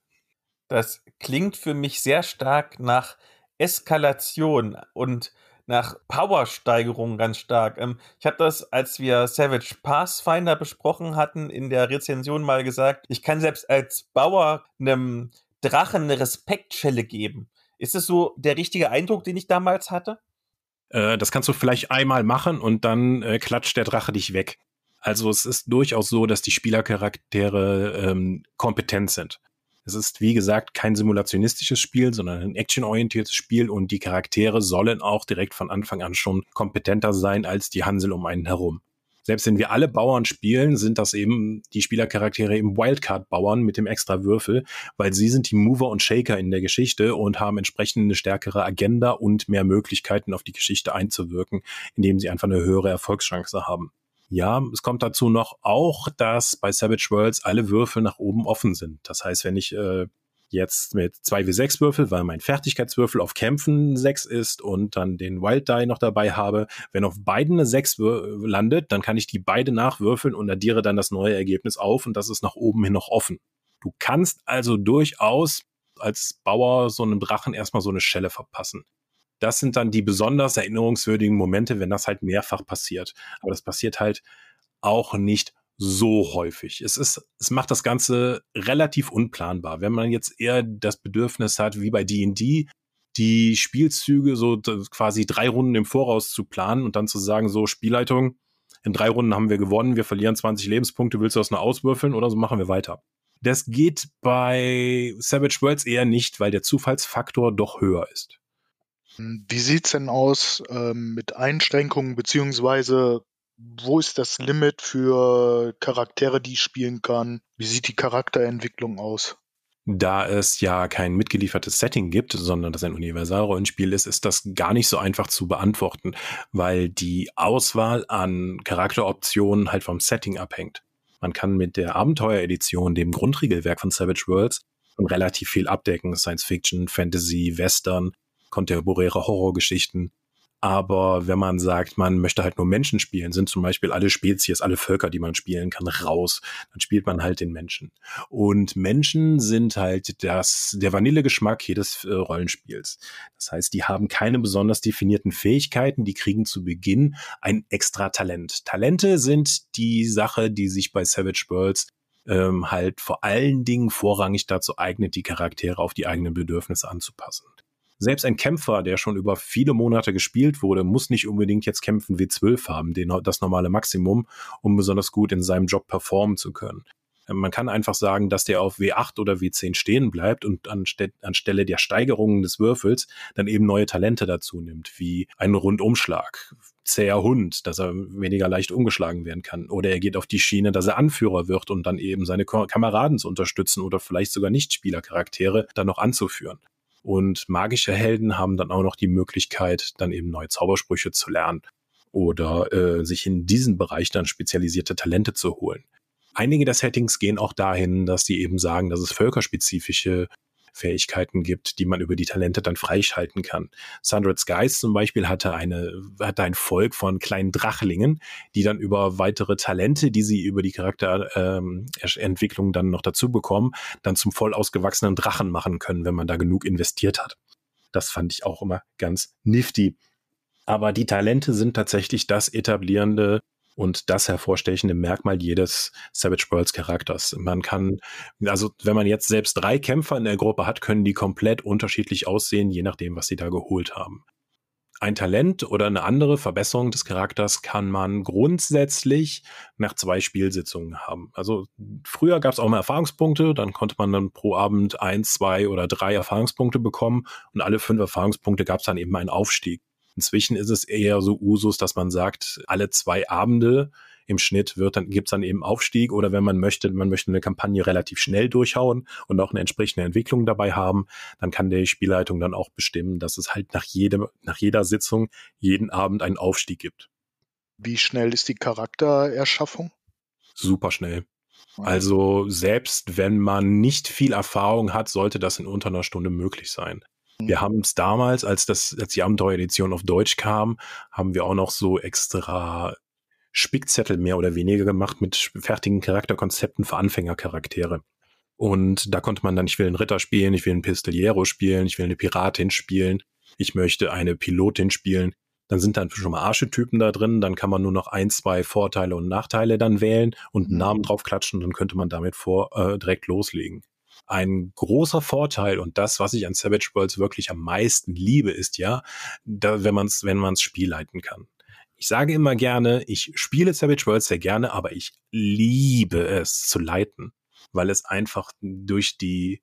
Das klingt für mich sehr stark nach Eskalation und nach Powersteigerung ganz stark. Ähm, ich habe das, als wir Savage Pathfinder besprochen hatten, in der Rezension mal gesagt, ich kann selbst als Bauer einem Drachen eine Respektschelle geben. Ist es so der richtige Eindruck, den ich damals hatte? Äh, das kannst du vielleicht einmal machen und dann äh, klatscht der Drache dich weg. Also es ist durchaus so, dass die Spielercharaktere ähm, kompetent sind. Es ist, wie gesagt, kein simulationistisches Spiel, sondern ein actionorientiertes Spiel und die Charaktere sollen auch direkt von Anfang an schon kompetenter sein als die Hansel um einen herum. Selbst wenn wir alle Bauern spielen, sind das eben die Spielercharaktere eben Wildcard-Bauern mit dem extra Würfel, weil sie sind die Mover und Shaker in der Geschichte und haben entsprechend eine stärkere Agenda und mehr Möglichkeiten auf die Geschichte einzuwirken, indem sie einfach eine höhere Erfolgschance haben. Ja, es kommt dazu noch auch, dass bei Savage Worlds alle Würfel nach oben offen sind. Das heißt, wenn ich äh, jetzt mit 2W6 Würfel, weil mein Fertigkeitswürfel auf Kämpfen 6 ist und dann den Wild Die noch dabei habe, wenn auf beiden eine 6 landet, dann kann ich die beide nachwürfeln und addiere dann das neue Ergebnis auf und das ist nach oben hin noch offen. Du kannst also durchaus als Bauer so einem Drachen erstmal so eine Schelle verpassen das sind dann die besonders erinnerungswürdigen Momente, wenn das halt mehrfach passiert. Aber das passiert halt auch nicht so häufig. Es ist, es macht das Ganze relativ unplanbar. Wenn man jetzt eher das Bedürfnis hat, wie bei D&D, die Spielzüge so quasi drei Runden im Voraus zu planen und dann zu sagen, so Spielleitung, in drei Runden haben wir gewonnen, wir verlieren 20 Lebenspunkte, willst du das noch auswürfeln oder so machen wir weiter. Das geht bei Savage Worlds eher nicht, weil der Zufallsfaktor doch höher ist. Wie sieht's denn aus ähm, mit Einschränkungen, beziehungsweise wo ist das Limit für Charaktere, die ich spielen kann? Wie sieht die Charakterentwicklung aus? Da es ja kein mitgeliefertes Setting gibt, sondern das ein Universalrollenspiel ist, ist das gar nicht so einfach zu beantworten, weil die Auswahl an Charakteroptionen halt vom Setting abhängt. Man kann mit der Abenteueredition, dem Grundregelwerk von Savage Worlds, relativ viel abdecken. Science Fiction, Fantasy, Western, kontemporäre Horrorgeschichten. Aber wenn man sagt, man möchte halt nur Menschen spielen, sind zum Beispiel alle Spezies, alle Völker, die man spielen kann, raus. Dann spielt man halt den Menschen. Und Menschen sind halt das, der Vanillegeschmack jedes äh, Rollenspiels. Das heißt, die haben keine besonders definierten Fähigkeiten, die kriegen zu Beginn ein extra Talent. Talente sind die Sache, die sich bei Savage Worlds ähm, halt vor allen Dingen vorrangig dazu eignet, die Charaktere auf die eigenen Bedürfnisse anzupassen. Selbst ein Kämpfer, der schon über viele Monate gespielt wurde, muss nicht unbedingt jetzt kämpfen W12 haben, den, das normale Maximum, um besonders gut in seinem Job performen zu können. Man kann einfach sagen, dass der auf W8 oder W10 stehen bleibt und anste anstelle der Steigerungen des Würfels dann eben neue Talente dazu nimmt, wie einen Rundumschlag, zäher Hund, dass er weniger leicht umgeschlagen werden kann. Oder er geht auf die Schiene, dass er Anführer wird und dann eben seine Kameraden zu unterstützen oder vielleicht sogar Nichtspielercharaktere dann noch anzuführen. Und magische Helden haben dann auch noch die Möglichkeit, dann eben neue Zaubersprüche zu lernen oder äh, sich in diesen Bereich dann spezialisierte Talente zu holen. Einige der Settings gehen auch dahin, dass sie eben sagen, dass es völkerspezifische Fähigkeiten gibt, die man über die Talente dann freischalten kann. Sundred Skies zum Beispiel hatte eine, hatte ein Volk von kleinen Drachlingen, die dann über weitere Talente, die sie über die Charakterentwicklung ähm, dann noch dazu bekommen, dann zum voll ausgewachsenen Drachen machen können, wenn man da genug investiert hat. Das fand ich auch immer ganz nifty. Aber die Talente sind tatsächlich das etablierende und das hervorstechende Merkmal jedes Savage Worlds Charakters. Man kann, also wenn man jetzt selbst drei Kämpfer in der Gruppe hat, können die komplett unterschiedlich aussehen, je nachdem, was sie da geholt haben. Ein Talent oder eine andere Verbesserung des Charakters kann man grundsätzlich nach zwei Spielsitzungen haben. Also früher gab es auch mal Erfahrungspunkte, dann konnte man dann pro Abend ein, zwei oder drei Erfahrungspunkte bekommen und alle fünf Erfahrungspunkte gab es dann eben einen Aufstieg. Inzwischen ist es eher so Usus, dass man sagt, alle zwei Abende im Schnitt wird dann, gibt's dann eben Aufstieg oder wenn man möchte, man möchte eine Kampagne relativ schnell durchhauen und auch eine entsprechende Entwicklung dabei haben, dann kann die Spielleitung dann auch bestimmen, dass es halt nach jedem, nach jeder Sitzung jeden Abend einen Aufstieg gibt. Wie schnell ist die Charaktererschaffung? Super schnell. Also selbst wenn man nicht viel Erfahrung hat, sollte das in unter einer Stunde möglich sein. Wir haben es damals, als das, als die Abenteueredition auf Deutsch kam, haben wir auch noch so extra Spickzettel mehr oder weniger gemacht mit fertigen Charakterkonzepten für Anfängercharaktere. Und da konnte man dann, ich will einen Ritter spielen, ich will einen Pistoliero spielen, ich will eine Piratin spielen, ich möchte eine Pilotin spielen. Dann sind dann schon mal Archetypen da drin, dann kann man nur noch ein, zwei Vorteile und Nachteile dann wählen und einen Namen draufklatschen, dann könnte man damit vor, äh, direkt loslegen. Ein großer Vorteil und das, was ich an Savage Worlds wirklich am meisten liebe, ist ja, da, wenn man es wenn man's Spiel leiten kann. Ich sage immer gerne, ich spiele Savage Worlds sehr gerne, aber ich liebe es zu leiten, weil es einfach durch die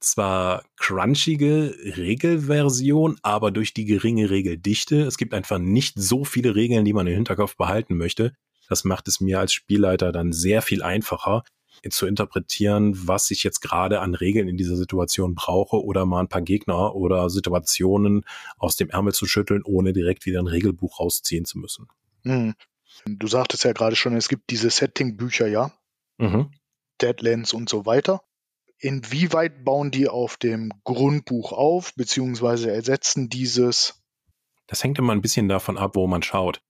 zwar crunchige Regelversion, aber durch die geringe Regeldichte. Es gibt einfach nicht so viele Regeln, die man im Hinterkopf behalten möchte. Das macht es mir als Spielleiter dann sehr viel einfacher zu interpretieren, was ich jetzt gerade an Regeln in dieser Situation brauche oder mal ein paar Gegner oder Situationen aus dem Ärmel zu schütteln, ohne direkt wieder ein Regelbuch rausziehen zu müssen. Hm. Du sagtest ja gerade schon, es gibt diese Setting-Bücher, ja? Mhm. Deadlands und so weiter. Inwieweit bauen die auf dem Grundbuch auf, beziehungsweise ersetzen dieses? Das hängt immer ein bisschen davon ab, wo man schaut.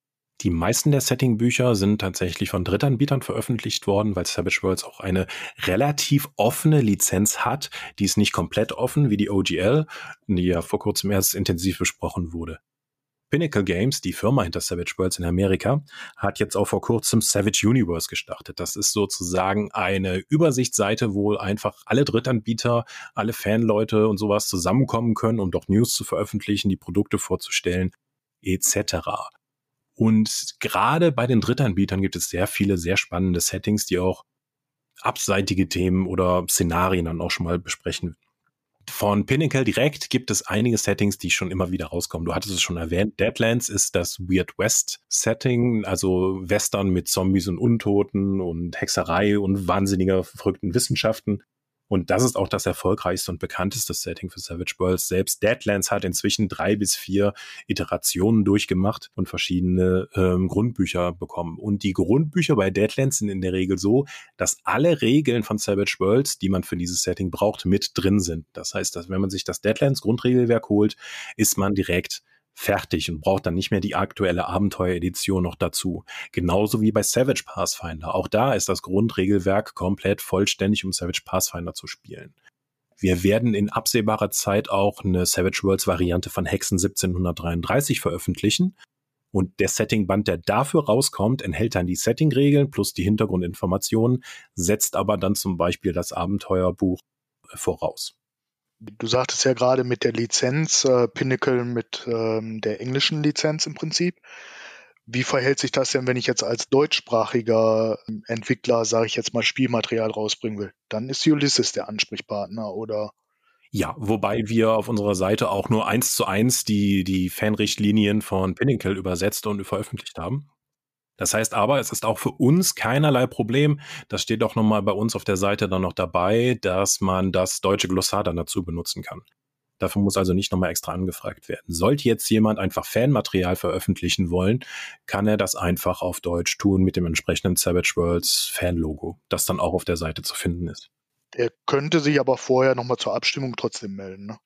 Die meisten der Setting-Bücher sind tatsächlich von Drittanbietern veröffentlicht worden, weil Savage Worlds auch eine relativ offene Lizenz hat. Die ist nicht komplett offen wie die OGL, die ja vor kurzem erst intensiv besprochen wurde. Pinnacle Games, die Firma hinter Savage Worlds in Amerika, hat jetzt auch vor kurzem Savage Universe gestartet. Das ist sozusagen eine Übersichtsseite, wo einfach alle Drittanbieter, alle Fanleute und sowas zusammenkommen können, um dort News zu veröffentlichen, die Produkte vorzustellen, etc. Und gerade bei den Drittanbietern gibt es sehr viele sehr spannende Settings, die auch abseitige Themen oder Szenarien dann auch schon mal besprechen von Pinnacle direkt gibt es einige Settings, die schon immer wieder rauskommen. Du hattest es schon erwähnt. Deadlands ist das Weird West Setting, also Western mit Zombies und Untoten und Hexerei und wahnsinniger verrückten Wissenschaften. Und das ist auch das erfolgreichste und bekannteste Setting für Savage Worlds. Selbst Deadlands hat inzwischen drei bis vier Iterationen durchgemacht und verschiedene ähm, Grundbücher bekommen. Und die Grundbücher bei Deadlands sind in der Regel so, dass alle Regeln von Savage Worlds, die man für dieses Setting braucht, mit drin sind. Das heißt, dass wenn man sich das Deadlands Grundregelwerk holt, ist man direkt fertig und braucht dann nicht mehr die aktuelle Abenteueredition noch dazu. Genauso wie bei Savage Pathfinder. Auch da ist das Grundregelwerk komplett vollständig, um Savage Pathfinder zu spielen. Wir werden in absehbarer Zeit auch eine Savage Worlds Variante von Hexen 1733 veröffentlichen. Und der Settingband, der dafür rauskommt, enthält dann die Settingregeln plus die Hintergrundinformationen, setzt aber dann zum Beispiel das Abenteuerbuch voraus. Du sagtest ja gerade mit der Lizenz, äh, Pinnacle mit ähm, der englischen Lizenz im Prinzip. Wie verhält sich das denn, wenn ich jetzt als deutschsprachiger Entwickler, sage ich jetzt mal, Spielmaterial rausbringen will? Dann ist Ulysses der Ansprechpartner oder? Ja, wobei wir auf unserer Seite auch nur eins zu eins die, die Fanrichtlinien von Pinnacle übersetzt und veröffentlicht haben. Das heißt aber, es ist auch für uns keinerlei Problem. Das steht auch nochmal bei uns auf der Seite dann noch dabei, dass man das deutsche Glossar dann dazu benutzen kann. Dafür muss also nicht nochmal extra angefragt werden. Sollte jetzt jemand einfach Fanmaterial veröffentlichen wollen, kann er das einfach auf Deutsch tun mit dem entsprechenden Savage Worlds Fanlogo, das dann auch auf der Seite zu finden ist. Er könnte sich aber vorher nochmal zur Abstimmung trotzdem melden, ne?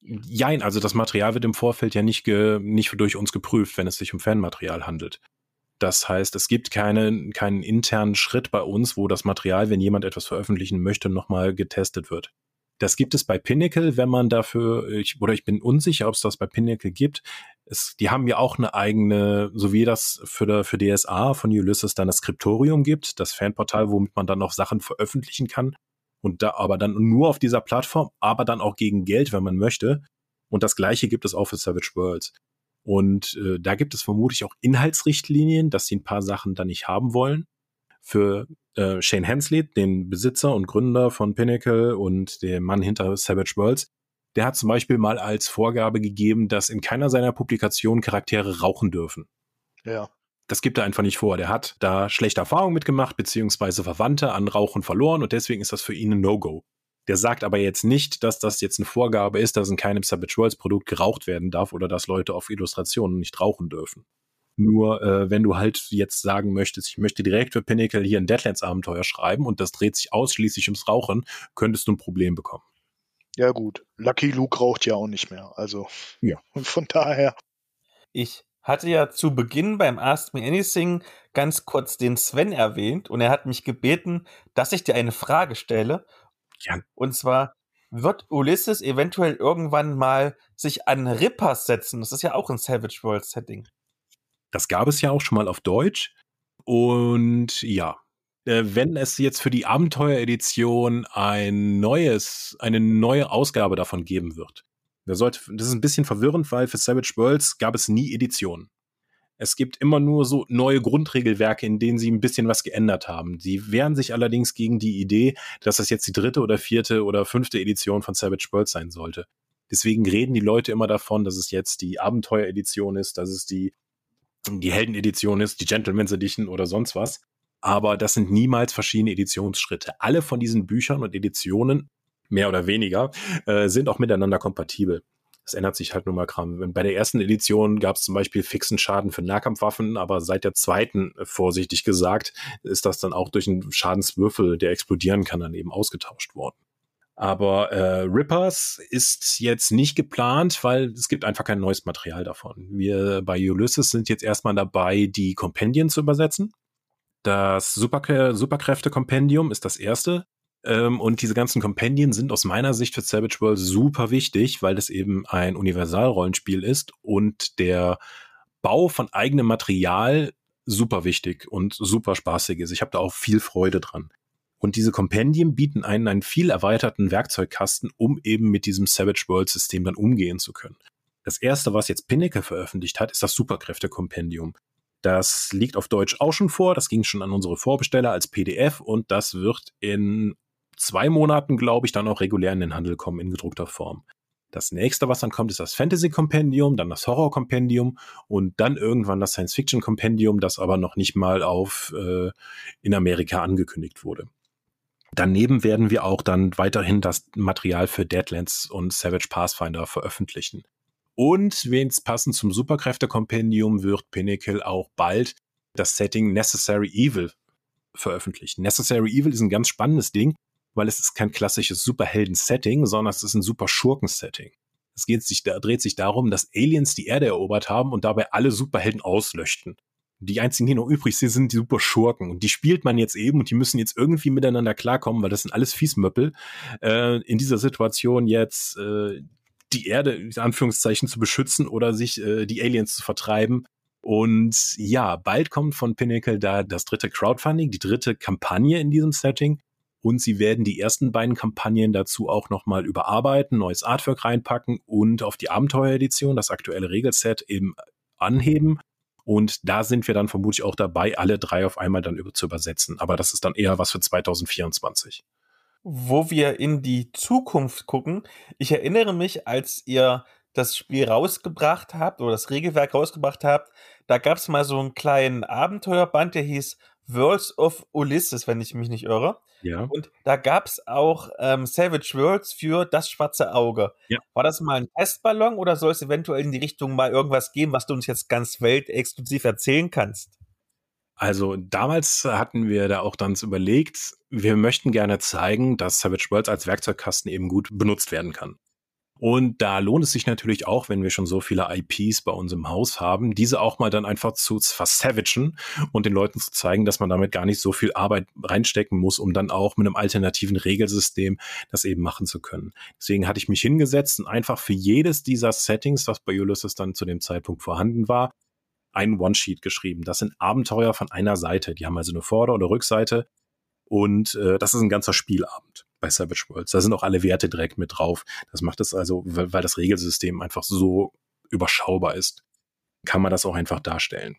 Jein, also das Material wird im Vorfeld ja nicht, ge, nicht durch uns geprüft, wenn es sich um Fanmaterial handelt. Das heißt, es gibt keine, keinen internen Schritt bei uns, wo das Material, wenn jemand etwas veröffentlichen möchte, nochmal getestet wird. Das gibt es bei Pinnacle, wenn man dafür, ich, oder ich bin unsicher, ob es das bei Pinnacle gibt. Es, die haben ja auch eine eigene, so wie das für, der, für DSA von Ulysses dann das Skriptorium gibt, das Fanportal, womit man dann auch Sachen veröffentlichen kann. Und da aber dann nur auf dieser Plattform, aber dann auch gegen Geld, wenn man möchte. Und das gleiche gibt es auch für Savage Worlds. Und äh, da gibt es vermutlich auch Inhaltsrichtlinien, dass sie ein paar Sachen da nicht haben wollen. Für äh, Shane Hensley, den Besitzer und Gründer von Pinnacle und der Mann hinter Savage Worlds, der hat zum Beispiel mal als Vorgabe gegeben, dass in keiner seiner Publikationen Charaktere rauchen dürfen. Ja. Das gibt er einfach nicht vor. Der hat da schlechte Erfahrungen mitgemacht, beziehungsweise Verwandte an Rauchen verloren und deswegen ist das für ihn ein No-Go. Der sagt aber jetzt nicht, dass das jetzt eine Vorgabe ist, dass in keinem Savage Worlds Produkt geraucht werden darf oder dass Leute auf Illustrationen nicht rauchen dürfen. Nur äh, wenn du halt jetzt sagen möchtest, ich möchte direkt für Pinnacle hier ein Deadlands-Abenteuer schreiben und das dreht sich ausschließlich ums Rauchen, könntest du ein Problem bekommen. Ja gut, Lucky Luke raucht ja auch nicht mehr, also ja. Und von daher. Ich hatte ja zu Beginn beim Ask Me Anything ganz kurz den Sven erwähnt und er hat mich gebeten, dass ich dir eine Frage stelle ja. Und zwar wird Ulysses eventuell irgendwann mal sich an Rippers setzen. Das ist ja auch ein Savage World Setting. Das gab es ja auch schon mal auf Deutsch. Und ja, äh, wenn es jetzt für die Abenteueredition ein neues, eine neue Ausgabe davon geben wird. Das, sollte, das ist ein bisschen verwirrend, weil für Savage Worlds gab es nie Editionen. Es gibt immer nur so neue Grundregelwerke, in denen sie ein bisschen was geändert haben. Sie wehren sich allerdings gegen die Idee, dass das jetzt die dritte oder vierte oder fünfte Edition von Savage Worlds sein sollte. Deswegen reden die Leute immer davon, dass es jetzt die Abenteuer-Edition ist, dass es die, die Helden-Edition ist, die Gentleman's Edition oder sonst was. Aber das sind niemals verschiedene Editionsschritte. Alle von diesen Büchern und Editionen, mehr oder weniger, äh, sind auch miteinander kompatibel. Das ändert sich halt nur mal Kram. Bei der ersten Edition gab es zum Beispiel fixen Schaden für Nahkampfwaffen, aber seit der zweiten, äh, vorsichtig gesagt, ist das dann auch durch einen Schadenswürfel, der explodieren kann, dann eben ausgetauscht worden. Aber äh, Rippers ist jetzt nicht geplant, weil es gibt einfach kein neues Material davon. Wir bei Ulysses sind jetzt erstmal dabei, die Kompendien zu übersetzen. Das Superkrä Superkräfte-Kompendium ist das erste. Ähm, und diese ganzen Kompendien sind aus meiner Sicht für Savage World super wichtig, weil es eben ein Universalrollenspiel ist und der Bau von eigenem Material super wichtig und super spaßig ist. Ich habe da auch viel Freude dran. Und diese Kompendien bieten einen einen viel erweiterten Werkzeugkasten, um eben mit diesem Savage World System dann umgehen zu können. Das erste, was jetzt Pinnacle veröffentlicht hat, ist das Superkräfte-Kompendium. Das liegt auf Deutsch auch schon vor. Das ging schon an unsere Vorbesteller als PDF und das wird in zwei Monaten, glaube ich, dann auch regulär in den Handel kommen in gedruckter Form. Das nächste, was dann kommt, ist das Fantasy-Kompendium, dann das Horror-Kompendium und dann irgendwann das Science-Fiction-Kompendium, das aber noch nicht mal auf äh, in Amerika angekündigt wurde. Daneben werden wir auch dann weiterhin das Material für Deadlands und Savage Pathfinder veröffentlichen. Und wenigstens passend zum Superkräfte-Kompendium wird Pinnacle auch bald das Setting Necessary Evil veröffentlichen. Necessary Evil ist ein ganz spannendes Ding, weil es ist kein klassisches Superhelden-Setting, sondern es ist ein Super-Schurken-Setting. Es geht sich, da, dreht sich darum, dass Aliens die Erde erobert haben und dabei alle Superhelden auslöschten. Die einzigen, die noch übrig sind, sind die Super-Schurken. Und die spielt man jetzt eben und die müssen jetzt irgendwie miteinander klarkommen, weil das sind alles Fiesmöppel. Äh, in dieser Situation jetzt äh, die Erde, in Anführungszeichen, zu beschützen oder sich äh, die Aliens zu vertreiben. Und ja, bald kommt von Pinnacle da das dritte Crowdfunding, die dritte Kampagne in diesem Setting und sie werden die ersten beiden Kampagnen dazu auch nochmal überarbeiten, neues Artwork reinpacken und auf die Abenteueredition, das aktuelle Regelset eben anheben. Und da sind wir dann vermutlich auch dabei, alle drei auf einmal dann über zu übersetzen. Aber das ist dann eher was für 2024. Wo wir in die Zukunft gucken, ich erinnere mich, als ihr das Spiel rausgebracht habt oder das Regelwerk rausgebracht habt, da gab es mal so einen kleinen Abenteuerband, der hieß Worlds of Ulysses, wenn ich mich nicht irre. Ja. Und da gab es auch ähm, Savage Worlds für das schwarze Auge. Ja. War das mal ein Testballon oder soll es eventuell in die Richtung mal irgendwas geben, was du uns jetzt ganz weltexklusiv erzählen kannst? Also damals hatten wir da auch dann überlegt, wir möchten gerne zeigen, dass Savage Worlds als Werkzeugkasten eben gut benutzt werden kann. Und da lohnt es sich natürlich auch, wenn wir schon so viele IPs bei uns im Haus haben, diese auch mal dann einfach zu versavagen und den Leuten zu zeigen, dass man damit gar nicht so viel Arbeit reinstecken muss, um dann auch mit einem alternativen Regelsystem das eben machen zu können. Deswegen hatte ich mich hingesetzt und einfach für jedes dieser Settings, was bei Ulysses dann zu dem Zeitpunkt vorhanden war, ein One-Sheet geschrieben. Das sind Abenteuer von einer Seite. Die haben also eine Vorder- oder Rückseite. Und äh, das ist ein ganzer Spielabend bei Savage Worlds. Da sind auch alle Werte direkt mit drauf. Das macht es also, weil, das Regelsystem einfach so überschaubar ist, kann man das auch einfach darstellen.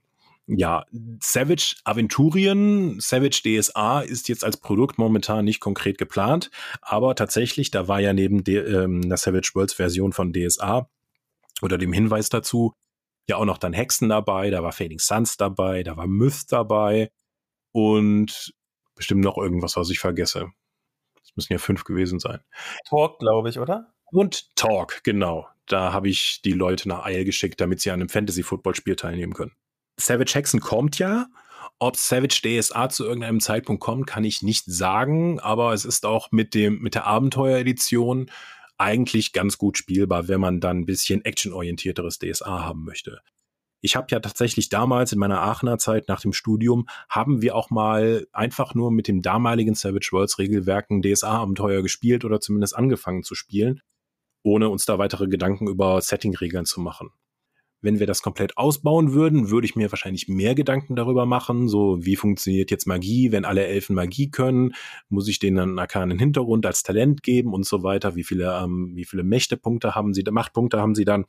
Ja, Savage Aventurien, Savage DSA ist jetzt als Produkt momentan nicht konkret geplant, aber tatsächlich, da war ja neben der, ähm, der Savage Worlds Version von DSA oder dem Hinweis dazu ja auch noch dann Hexen dabei, da war Fading Suns dabei, da war Myth dabei und bestimmt noch irgendwas, was ich vergesse müssen ja fünf gewesen sein. Talk, glaube ich, oder? Und Talk, genau. Da habe ich die Leute nach Eil geschickt, damit sie an einem Fantasy-Football-Spiel teilnehmen können. Savage Hexen kommt ja. Ob Savage DSA zu irgendeinem Zeitpunkt kommt, kann ich nicht sagen, aber es ist auch mit dem, mit der Abenteueredition eigentlich ganz gut spielbar, wenn man dann ein bisschen actionorientierteres DSA haben möchte. Ich habe ja tatsächlich damals in meiner Aachener Zeit nach dem Studium haben wir auch mal einfach nur mit dem damaligen Savage Worlds Regelwerken DSA-Abenteuer gespielt oder zumindest angefangen zu spielen, ohne uns da weitere Gedanken über Setting-Regeln zu machen. Wenn wir das komplett ausbauen würden, würde ich mir wahrscheinlich mehr Gedanken darüber machen, so wie funktioniert jetzt Magie, wenn alle Elfen Magie können, muss ich denen einen arkanen Hintergrund als Talent geben und so weiter, wie viele, ähm, wie viele Mächtepunkte haben sie, Machtpunkte haben sie dann,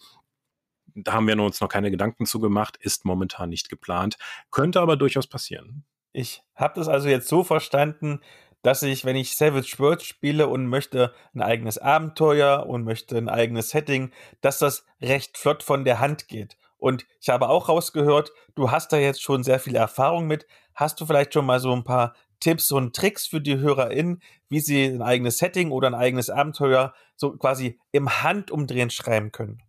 Da haben wir uns noch keine Gedanken zu gemacht, ist momentan nicht geplant, könnte aber durchaus passieren. Ich habe das also jetzt so verstanden, dass ich, wenn ich Savage Worlds spiele und möchte ein eigenes Abenteuer und möchte ein eigenes Setting, dass das recht flott von der Hand geht. Und ich habe auch rausgehört, du hast da jetzt schon sehr viel Erfahrung mit. Hast du vielleicht schon mal so ein paar Tipps und Tricks für die HörerInnen, wie sie ein eigenes Setting oder ein eigenes Abenteuer so quasi im Handumdrehen schreiben können?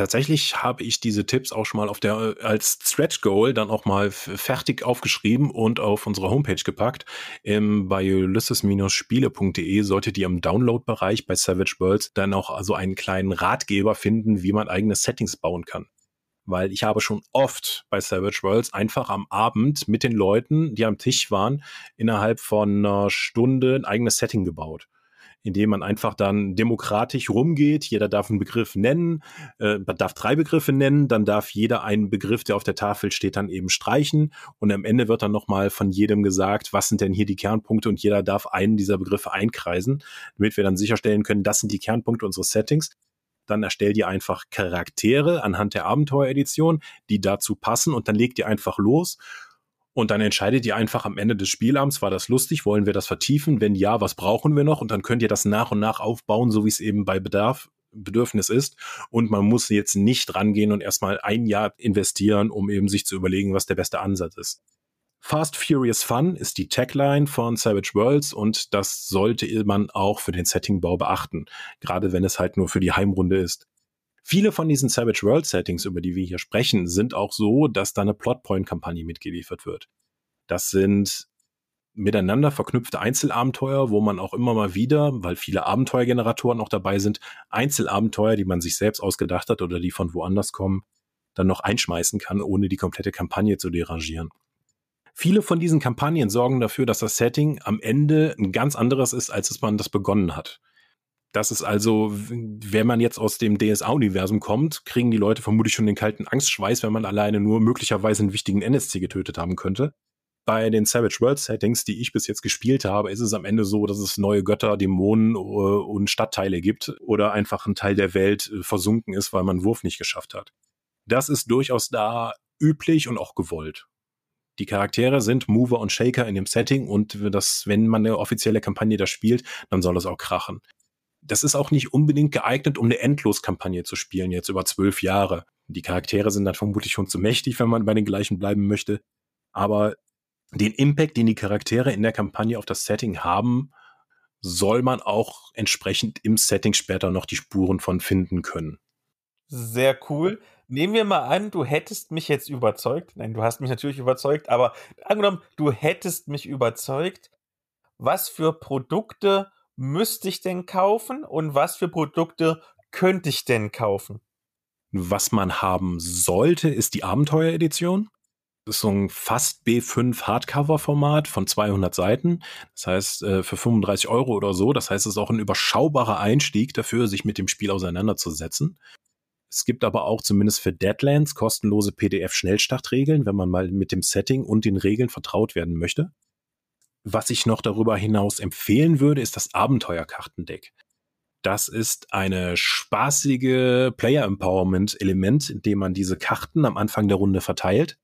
Tatsächlich habe ich diese Tipps auch schon mal auf der als Stretch Goal dann auch mal fertig aufgeschrieben und auf unsere Homepage gepackt. Im, bei ulysses-spiele.de solltet ihr im Download-Bereich bei Savage Worlds dann auch also einen kleinen Ratgeber finden, wie man eigene Settings bauen kann weil ich habe schon oft bei Savage Worlds einfach am Abend mit den Leuten, die am Tisch waren, innerhalb von einer Stunde ein eigenes Setting gebaut indem man einfach dann demokratisch rumgeht. Jeder darf einen Begriff nennen, äh, darf drei Begriffe nennen, dann darf jeder einen Begriff, der auf der Tafel steht, dann eben streichen. Und am Ende wird dann nochmal von jedem gesagt, was sind denn hier die Kernpunkte? Und jeder darf einen dieser Begriffe einkreisen, damit wir dann sicherstellen können, das sind die Kernpunkte unseres Settings. Dann erstellt ihr einfach Charaktere anhand der Abenteueredition, die dazu passen. Und dann legt ihr einfach los und dann entscheidet ihr einfach am Ende des Spielabends, war das lustig, wollen wir das vertiefen? Wenn ja, was brauchen wir noch? Und dann könnt ihr das nach und nach aufbauen, so wie es eben bei Bedarf Bedürfnis ist. Und man muss jetzt nicht rangehen und erstmal ein Jahr investieren, um eben sich zu überlegen, was der beste Ansatz ist. Fast Furious Fun ist die Tagline von Savage Worlds und das sollte man auch für den Settingbau beachten, gerade wenn es halt nur für die Heimrunde ist. Viele von diesen Savage World Settings, über die wir hier sprechen, sind auch so, dass da eine Plotpoint-Kampagne mitgeliefert wird. Das sind miteinander verknüpfte Einzelabenteuer, wo man auch immer mal wieder, weil viele Abenteuergeneratoren auch dabei sind, Einzelabenteuer, die man sich selbst ausgedacht hat oder die von woanders kommen, dann noch einschmeißen kann, ohne die komplette Kampagne zu derangieren. Viele von diesen Kampagnen sorgen dafür, dass das Setting am Ende ein ganz anderes ist, als es man das begonnen hat. Das ist also, wenn man jetzt aus dem DSA-Universum kommt, kriegen die Leute vermutlich schon den kalten Angstschweiß, wenn man alleine nur möglicherweise einen wichtigen NSC getötet haben könnte. Bei den Savage World Settings, die ich bis jetzt gespielt habe, ist es am Ende so, dass es neue Götter, Dämonen äh, und Stadtteile gibt oder einfach ein Teil der Welt äh, versunken ist, weil man einen Wurf nicht geschafft hat. Das ist durchaus da üblich und auch gewollt. Die Charaktere sind Mover und Shaker in dem Setting und das, wenn man eine offizielle Kampagne da spielt, dann soll es auch krachen das ist auch nicht unbedingt geeignet, um eine Endloskampagne zu spielen, jetzt über zwölf Jahre. Die Charaktere sind dann vermutlich schon zu mächtig, wenn man bei den gleichen bleiben möchte. Aber den Impact, den die Charaktere in der Kampagne auf das Setting haben, soll man auch entsprechend im Setting später noch die Spuren von finden können. Sehr cool. Nehmen wir mal an, du hättest mich jetzt überzeugt. Nein, du hast mich natürlich überzeugt, aber angenommen, du hättest mich überzeugt. Was für Produkte müsste ich denn kaufen und was für Produkte könnte ich denn kaufen? Was man haben sollte, ist die Abenteueredition. Das ist so ein fast B5 Hardcover-Format von 200 Seiten. Das heißt, äh, für 35 Euro oder so. Das heißt, es ist auch ein überschaubarer Einstieg dafür, sich mit dem Spiel auseinanderzusetzen. Es gibt aber auch zumindest für Deadlands kostenlose PDF-Schnellstartregeln, wenn man mal mit dem Setting und den Regeln vertraut werden möchte. Was ich noch darüber hinaus empfehlen würde, ist das Abenteuerkartendeck. Das ist eine spaßige Player Empowerment Element, in dem man diese Karten am Anfang der Runde verteilt.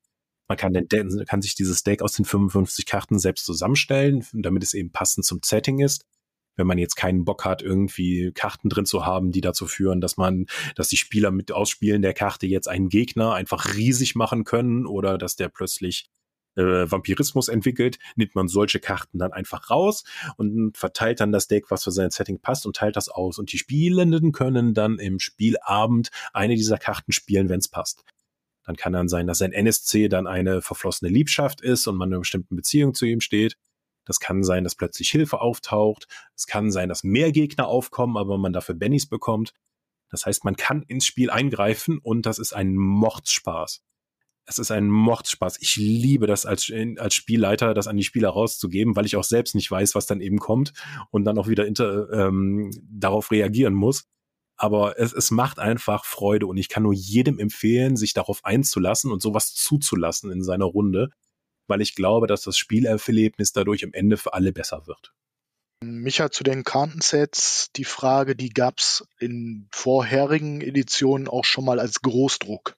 Man kann, den, kann sich dieses Deck aus den 55 Karten selbst zusammenstellen, damit es eben passend zum Setting ist. Wenn man jetzt keinen Bock hat, irgendwie Karten drin zu haben, die dazu führen, dass man, dass die Spieler mit Ausspielen der Karte jetzt einen Gegner einfach riesig machen können oder dass der plötzlich äh, Vampirismus entwickelt, nimmt man solche Karten dann einfach raus und verteilt dann das Deck, was für sein Setting passt und teilt das aus. Und die Spielenden können dann im Spielabend eine dieser Karten spielen, wenn es passt. Dann kann dann sein, dass ein NSC dann eine verflossene Liebschaft ist und man in einer bestimmten Beziehung zu ihm steht. Das kann sein, dass plötzlich Hilfe auftaucht. Es kann sein, dass mehr Gegner aufkommen, aber man dafür Bennys bekommt. Das heißt, man kann ins Spiel eingreifen und das ist ein Mordsspaß es ist ein Mordspaß. Ich liebe das als, als Spielleiter, das an die Spieler rauszugeben, weil ich auch selbst nicht weiß, was dann eben kommt und dann auch wieder inter, ähm, darauf reagieren muss. Aber es, es macht einfach Freude und ich kann nur jedem empfehlen, sich darauf einzulassen und sowas zuzulassen in seiner Runde, weil ich glaube, dass das Spielerlebnis dadurch am Ende für alle besser wird. Micha, zu den Kartensets, die Frage, die gab es in vorherigen Editionen auch schon mal als Großdruck.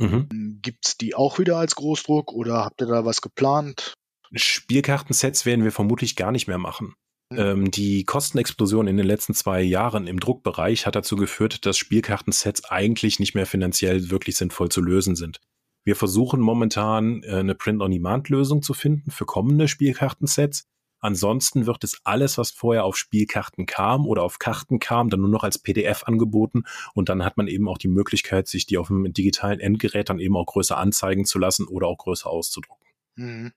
Mhm. Gibt es die auch wieder als Großdruck oder habt ihr da was geplant? Spielkartensets werden wir vermutlich gar nicht mehr machen. Mhm. Ähm, die Kostenexplosion in den letzten zwei Jahren im Druckbereich hat dazu geführt, dass Spielkartensets eigentlich nicht mehr finanziell wirklich sinnvoll zu lösen sind. Wir versuchen momentan äh, eine Print-on-Demand-Lösung zu finden für kommende Spielkartensets. Ansonsten wird es alles, was vorher auf Spielkarten kam oder auf Karten kam, dann nur noch als PDF angeboten und dann hat man eben auch die Möglichkeit, sich die auf dem digitalen Endgerät dann eben auch größer anzeigen zu lassen oder auch größer auszudrucken. Mhm.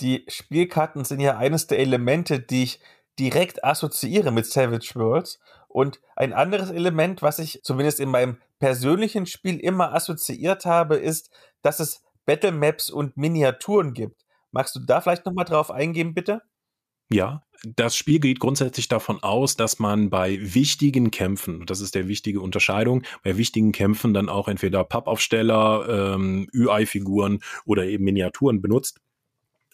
Die Spielkarten sind ja eines der Elemente, die ich direkt assoziiere mit Savage Worlds. Und ein anderes Element, was ich zumindest in meinem persönlichen Spiel immer assoziiert habe, ist, dass es Battle Maps und Miniaturen gibt. Magst du da vielleicht nochmal drauf eingehen, bitte? Ja, das Spiel geht grundsätzlich davon aus, dass man bei wichtigen Kämpfen, das ist der wichtige Unterscheidung, bei wichtigen Kämpfen dann auch entweder Pappaufsteller, ähm, UI-Figuren oder eben Miniaturen benutzt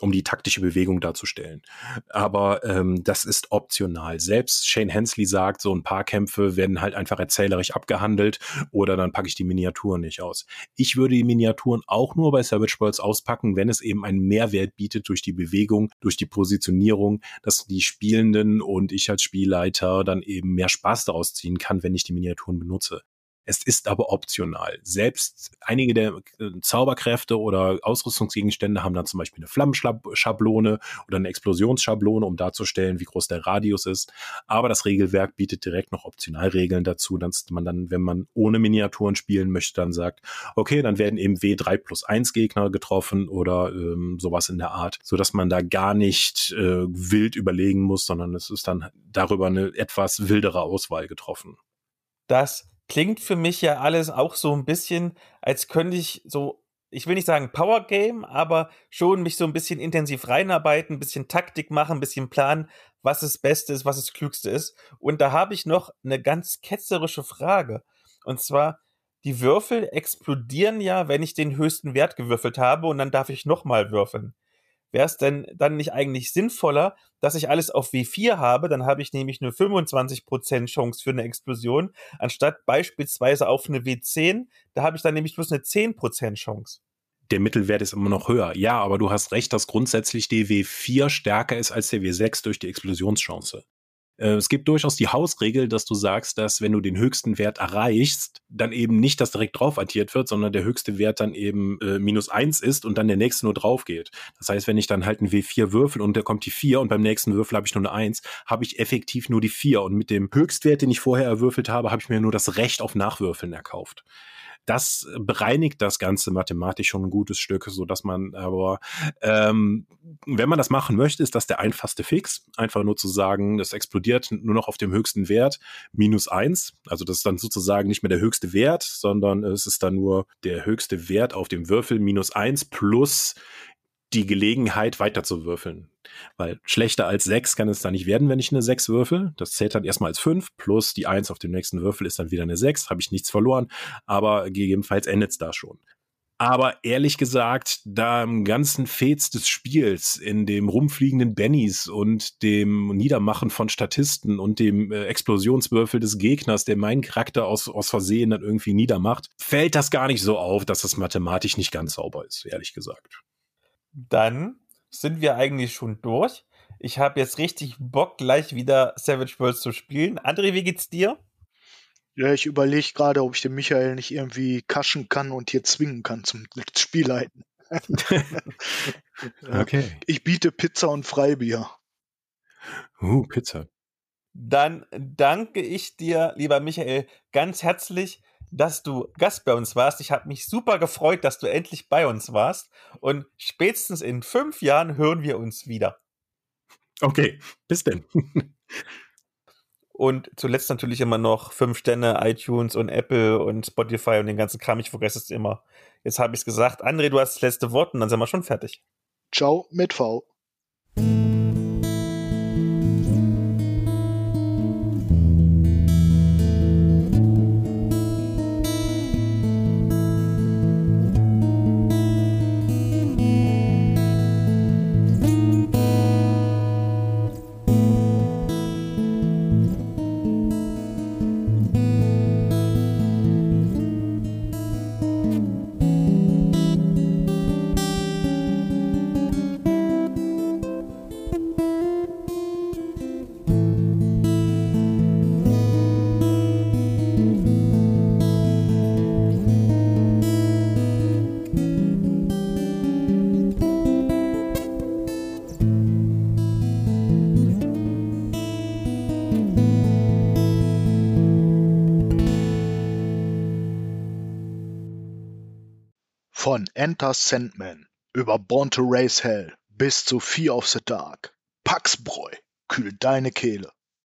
um die taktische Bewegung darzustellen. Aber ähm, das ist optional. Selbst Shane Hensley sagt, so ein paar Kämpfe werden halt einfach erzählerisch abgehandelt oder dann packe ich die Miniaturen nicht aus. Ich würde die Miniaturen auch nur bei Savage Worlds auspacken, wenn es eben einen Mehrwert bietet durch die Bewegung, durch die Positionierung, dass die Spielenden und ich als Spielleiter dann eben mehr Spaß daraus ziehen kann, wenn ich die Miniaturen benutze. Es ist aber optional. Selbst einige der äh, Zauberkräfte oder Ausrüstungsgegenstände haben dann zum Beispiel eine Flammenschablone oder eine Explosionsschablone, um darzustellen, wie groß der Radius ist. Aber das Regelwerk bietet direkt noch Optionalregeln dazu, dass man dann, wenn man ohne Miniaturen spielen möchte, dann sagt, okay, dann werden eben W3 plus 1 Gegner getroffen oder ähm, sowas in der Art, so dass man da gar nicht äh, wild überlegen muss, sondern es ist dann darüber eine etwas wildere Auswahl getroffen. Das klingt für mich ja alles auch so ein bisschen, als könnte ich so, ich will nicht sagen Power Game, aber schon mich so ein bisschen intensiv reinarbeiten, ein bisschen Taktik machen, ein bisschen planen, was das Beste ist, was das Klügste ist. Und da habe ich noch eine ganz ketzerische Frage. Und zwar, die Würfel explodieren ja, wenn ich den höchsten Wert gewürfelt habe und dann darf ich nochmal würfeln wäre es denn dann nicht eigentlich sinnvoller, dass ich alles auf W4 habe? Dann habe ich nämlich nur 25% Chance für eine Explosion, anstatt beispielsweise auf eine W10. Da habe ich dann nämlich bloß eine 10% Chance der Mittelwert ist immer noch höher. Ja, aber du hast recht, dass grundsätzlich die W4 stärker ist als der W6 durch die Explosionschance. Äh, es gibt durchaus die Hausregel, dass du sagst, dass wenn du den höchsten Wert erreichst, dann eben nicht das direkt drauf addiert wird, sondern der höchste Wert dann eben äh, minus eins ist und dann der nächste nur drauf geht. Das heißt, wenn ich dann halt ein W4 würfel und da kommt die vier und beim nächsten Würfel habe ich nur eine eins, habe ich effektiv nur die vier und mit dem Höchstwert, den ich vorher erwürfelt habe, habe ich mir nur das Recht auf Nachwürfeln erkauft das bereinigt das Ganze mathematisch schon ein gutes Stück, so dass man aber, ähm, wenn man das machen möchte, ist das der einfachste Fix. Einfach nur zu sagen, das explodiert nur noch auf dem höchsten Wert minus eins. Also das ist dann sozusagen nicht mehr der höchste Wert, sondern es ist dann nur der höchste Wert auf dem Würfel minus eins plus die Gelegenheit weiter zu würfeln. Weil schlechter als sechs kann es da nicht werden, wenn ich eine sechs würfel. Das zählt dann erstmal als fünf, plus die eins auf dem nächsten Würfel ist dann wieder eine sechs, habe ich nichts verloren, aber gegebenenfalls endet es da schon. Aber ehrlich gesagt, da im ganzen Fets des Spiels, in dem rumfliegenden Bennys und dem Niedermachen von Statisten und dem äh, Explosionswürfel des Gegners, der meinen Charakter aus, aus Versehen dann irgendwie niedermacht, fällt das gar nicht so auf, dass das mathematisch nicht ganz sauber ist, ehrlich gesagt. Dann sind wir eigentlich schon durch. Ich habe jetzt richtig Bock, gleich wieder Savage Worlds zu spielen. André, wie geht's dir? Ja, ich überlege gerade, ob ich den Michael nicht irgendwie kaschen kann und hier zwingen kann zum Spielleiten. okay. Ich biete Pizza und Freibier. Uh, Pizza. Dann danke ich dir, lieber Michael, ganz herzlich dass du Gast bei uns warst. Ich habe mich super gefreut, dass du endlich bei uns warst. Und spätestens in fünf Jahren hören wir uns wieder. Okay, bis denn. und zuletzt natürlich immer noch fünf Sterne, iTunes und Apple und Spotify und den ganzen Kram. Ich vergesse es immer. Jetzt habe ich es gesagt. André, du hast das letzte Wort und dann sind wir schon fertig. Ciao mit V. Enter Sandman über Born to Race Hell bis zu Fear of the Dark. Paxbräu kühlt deine Kehle.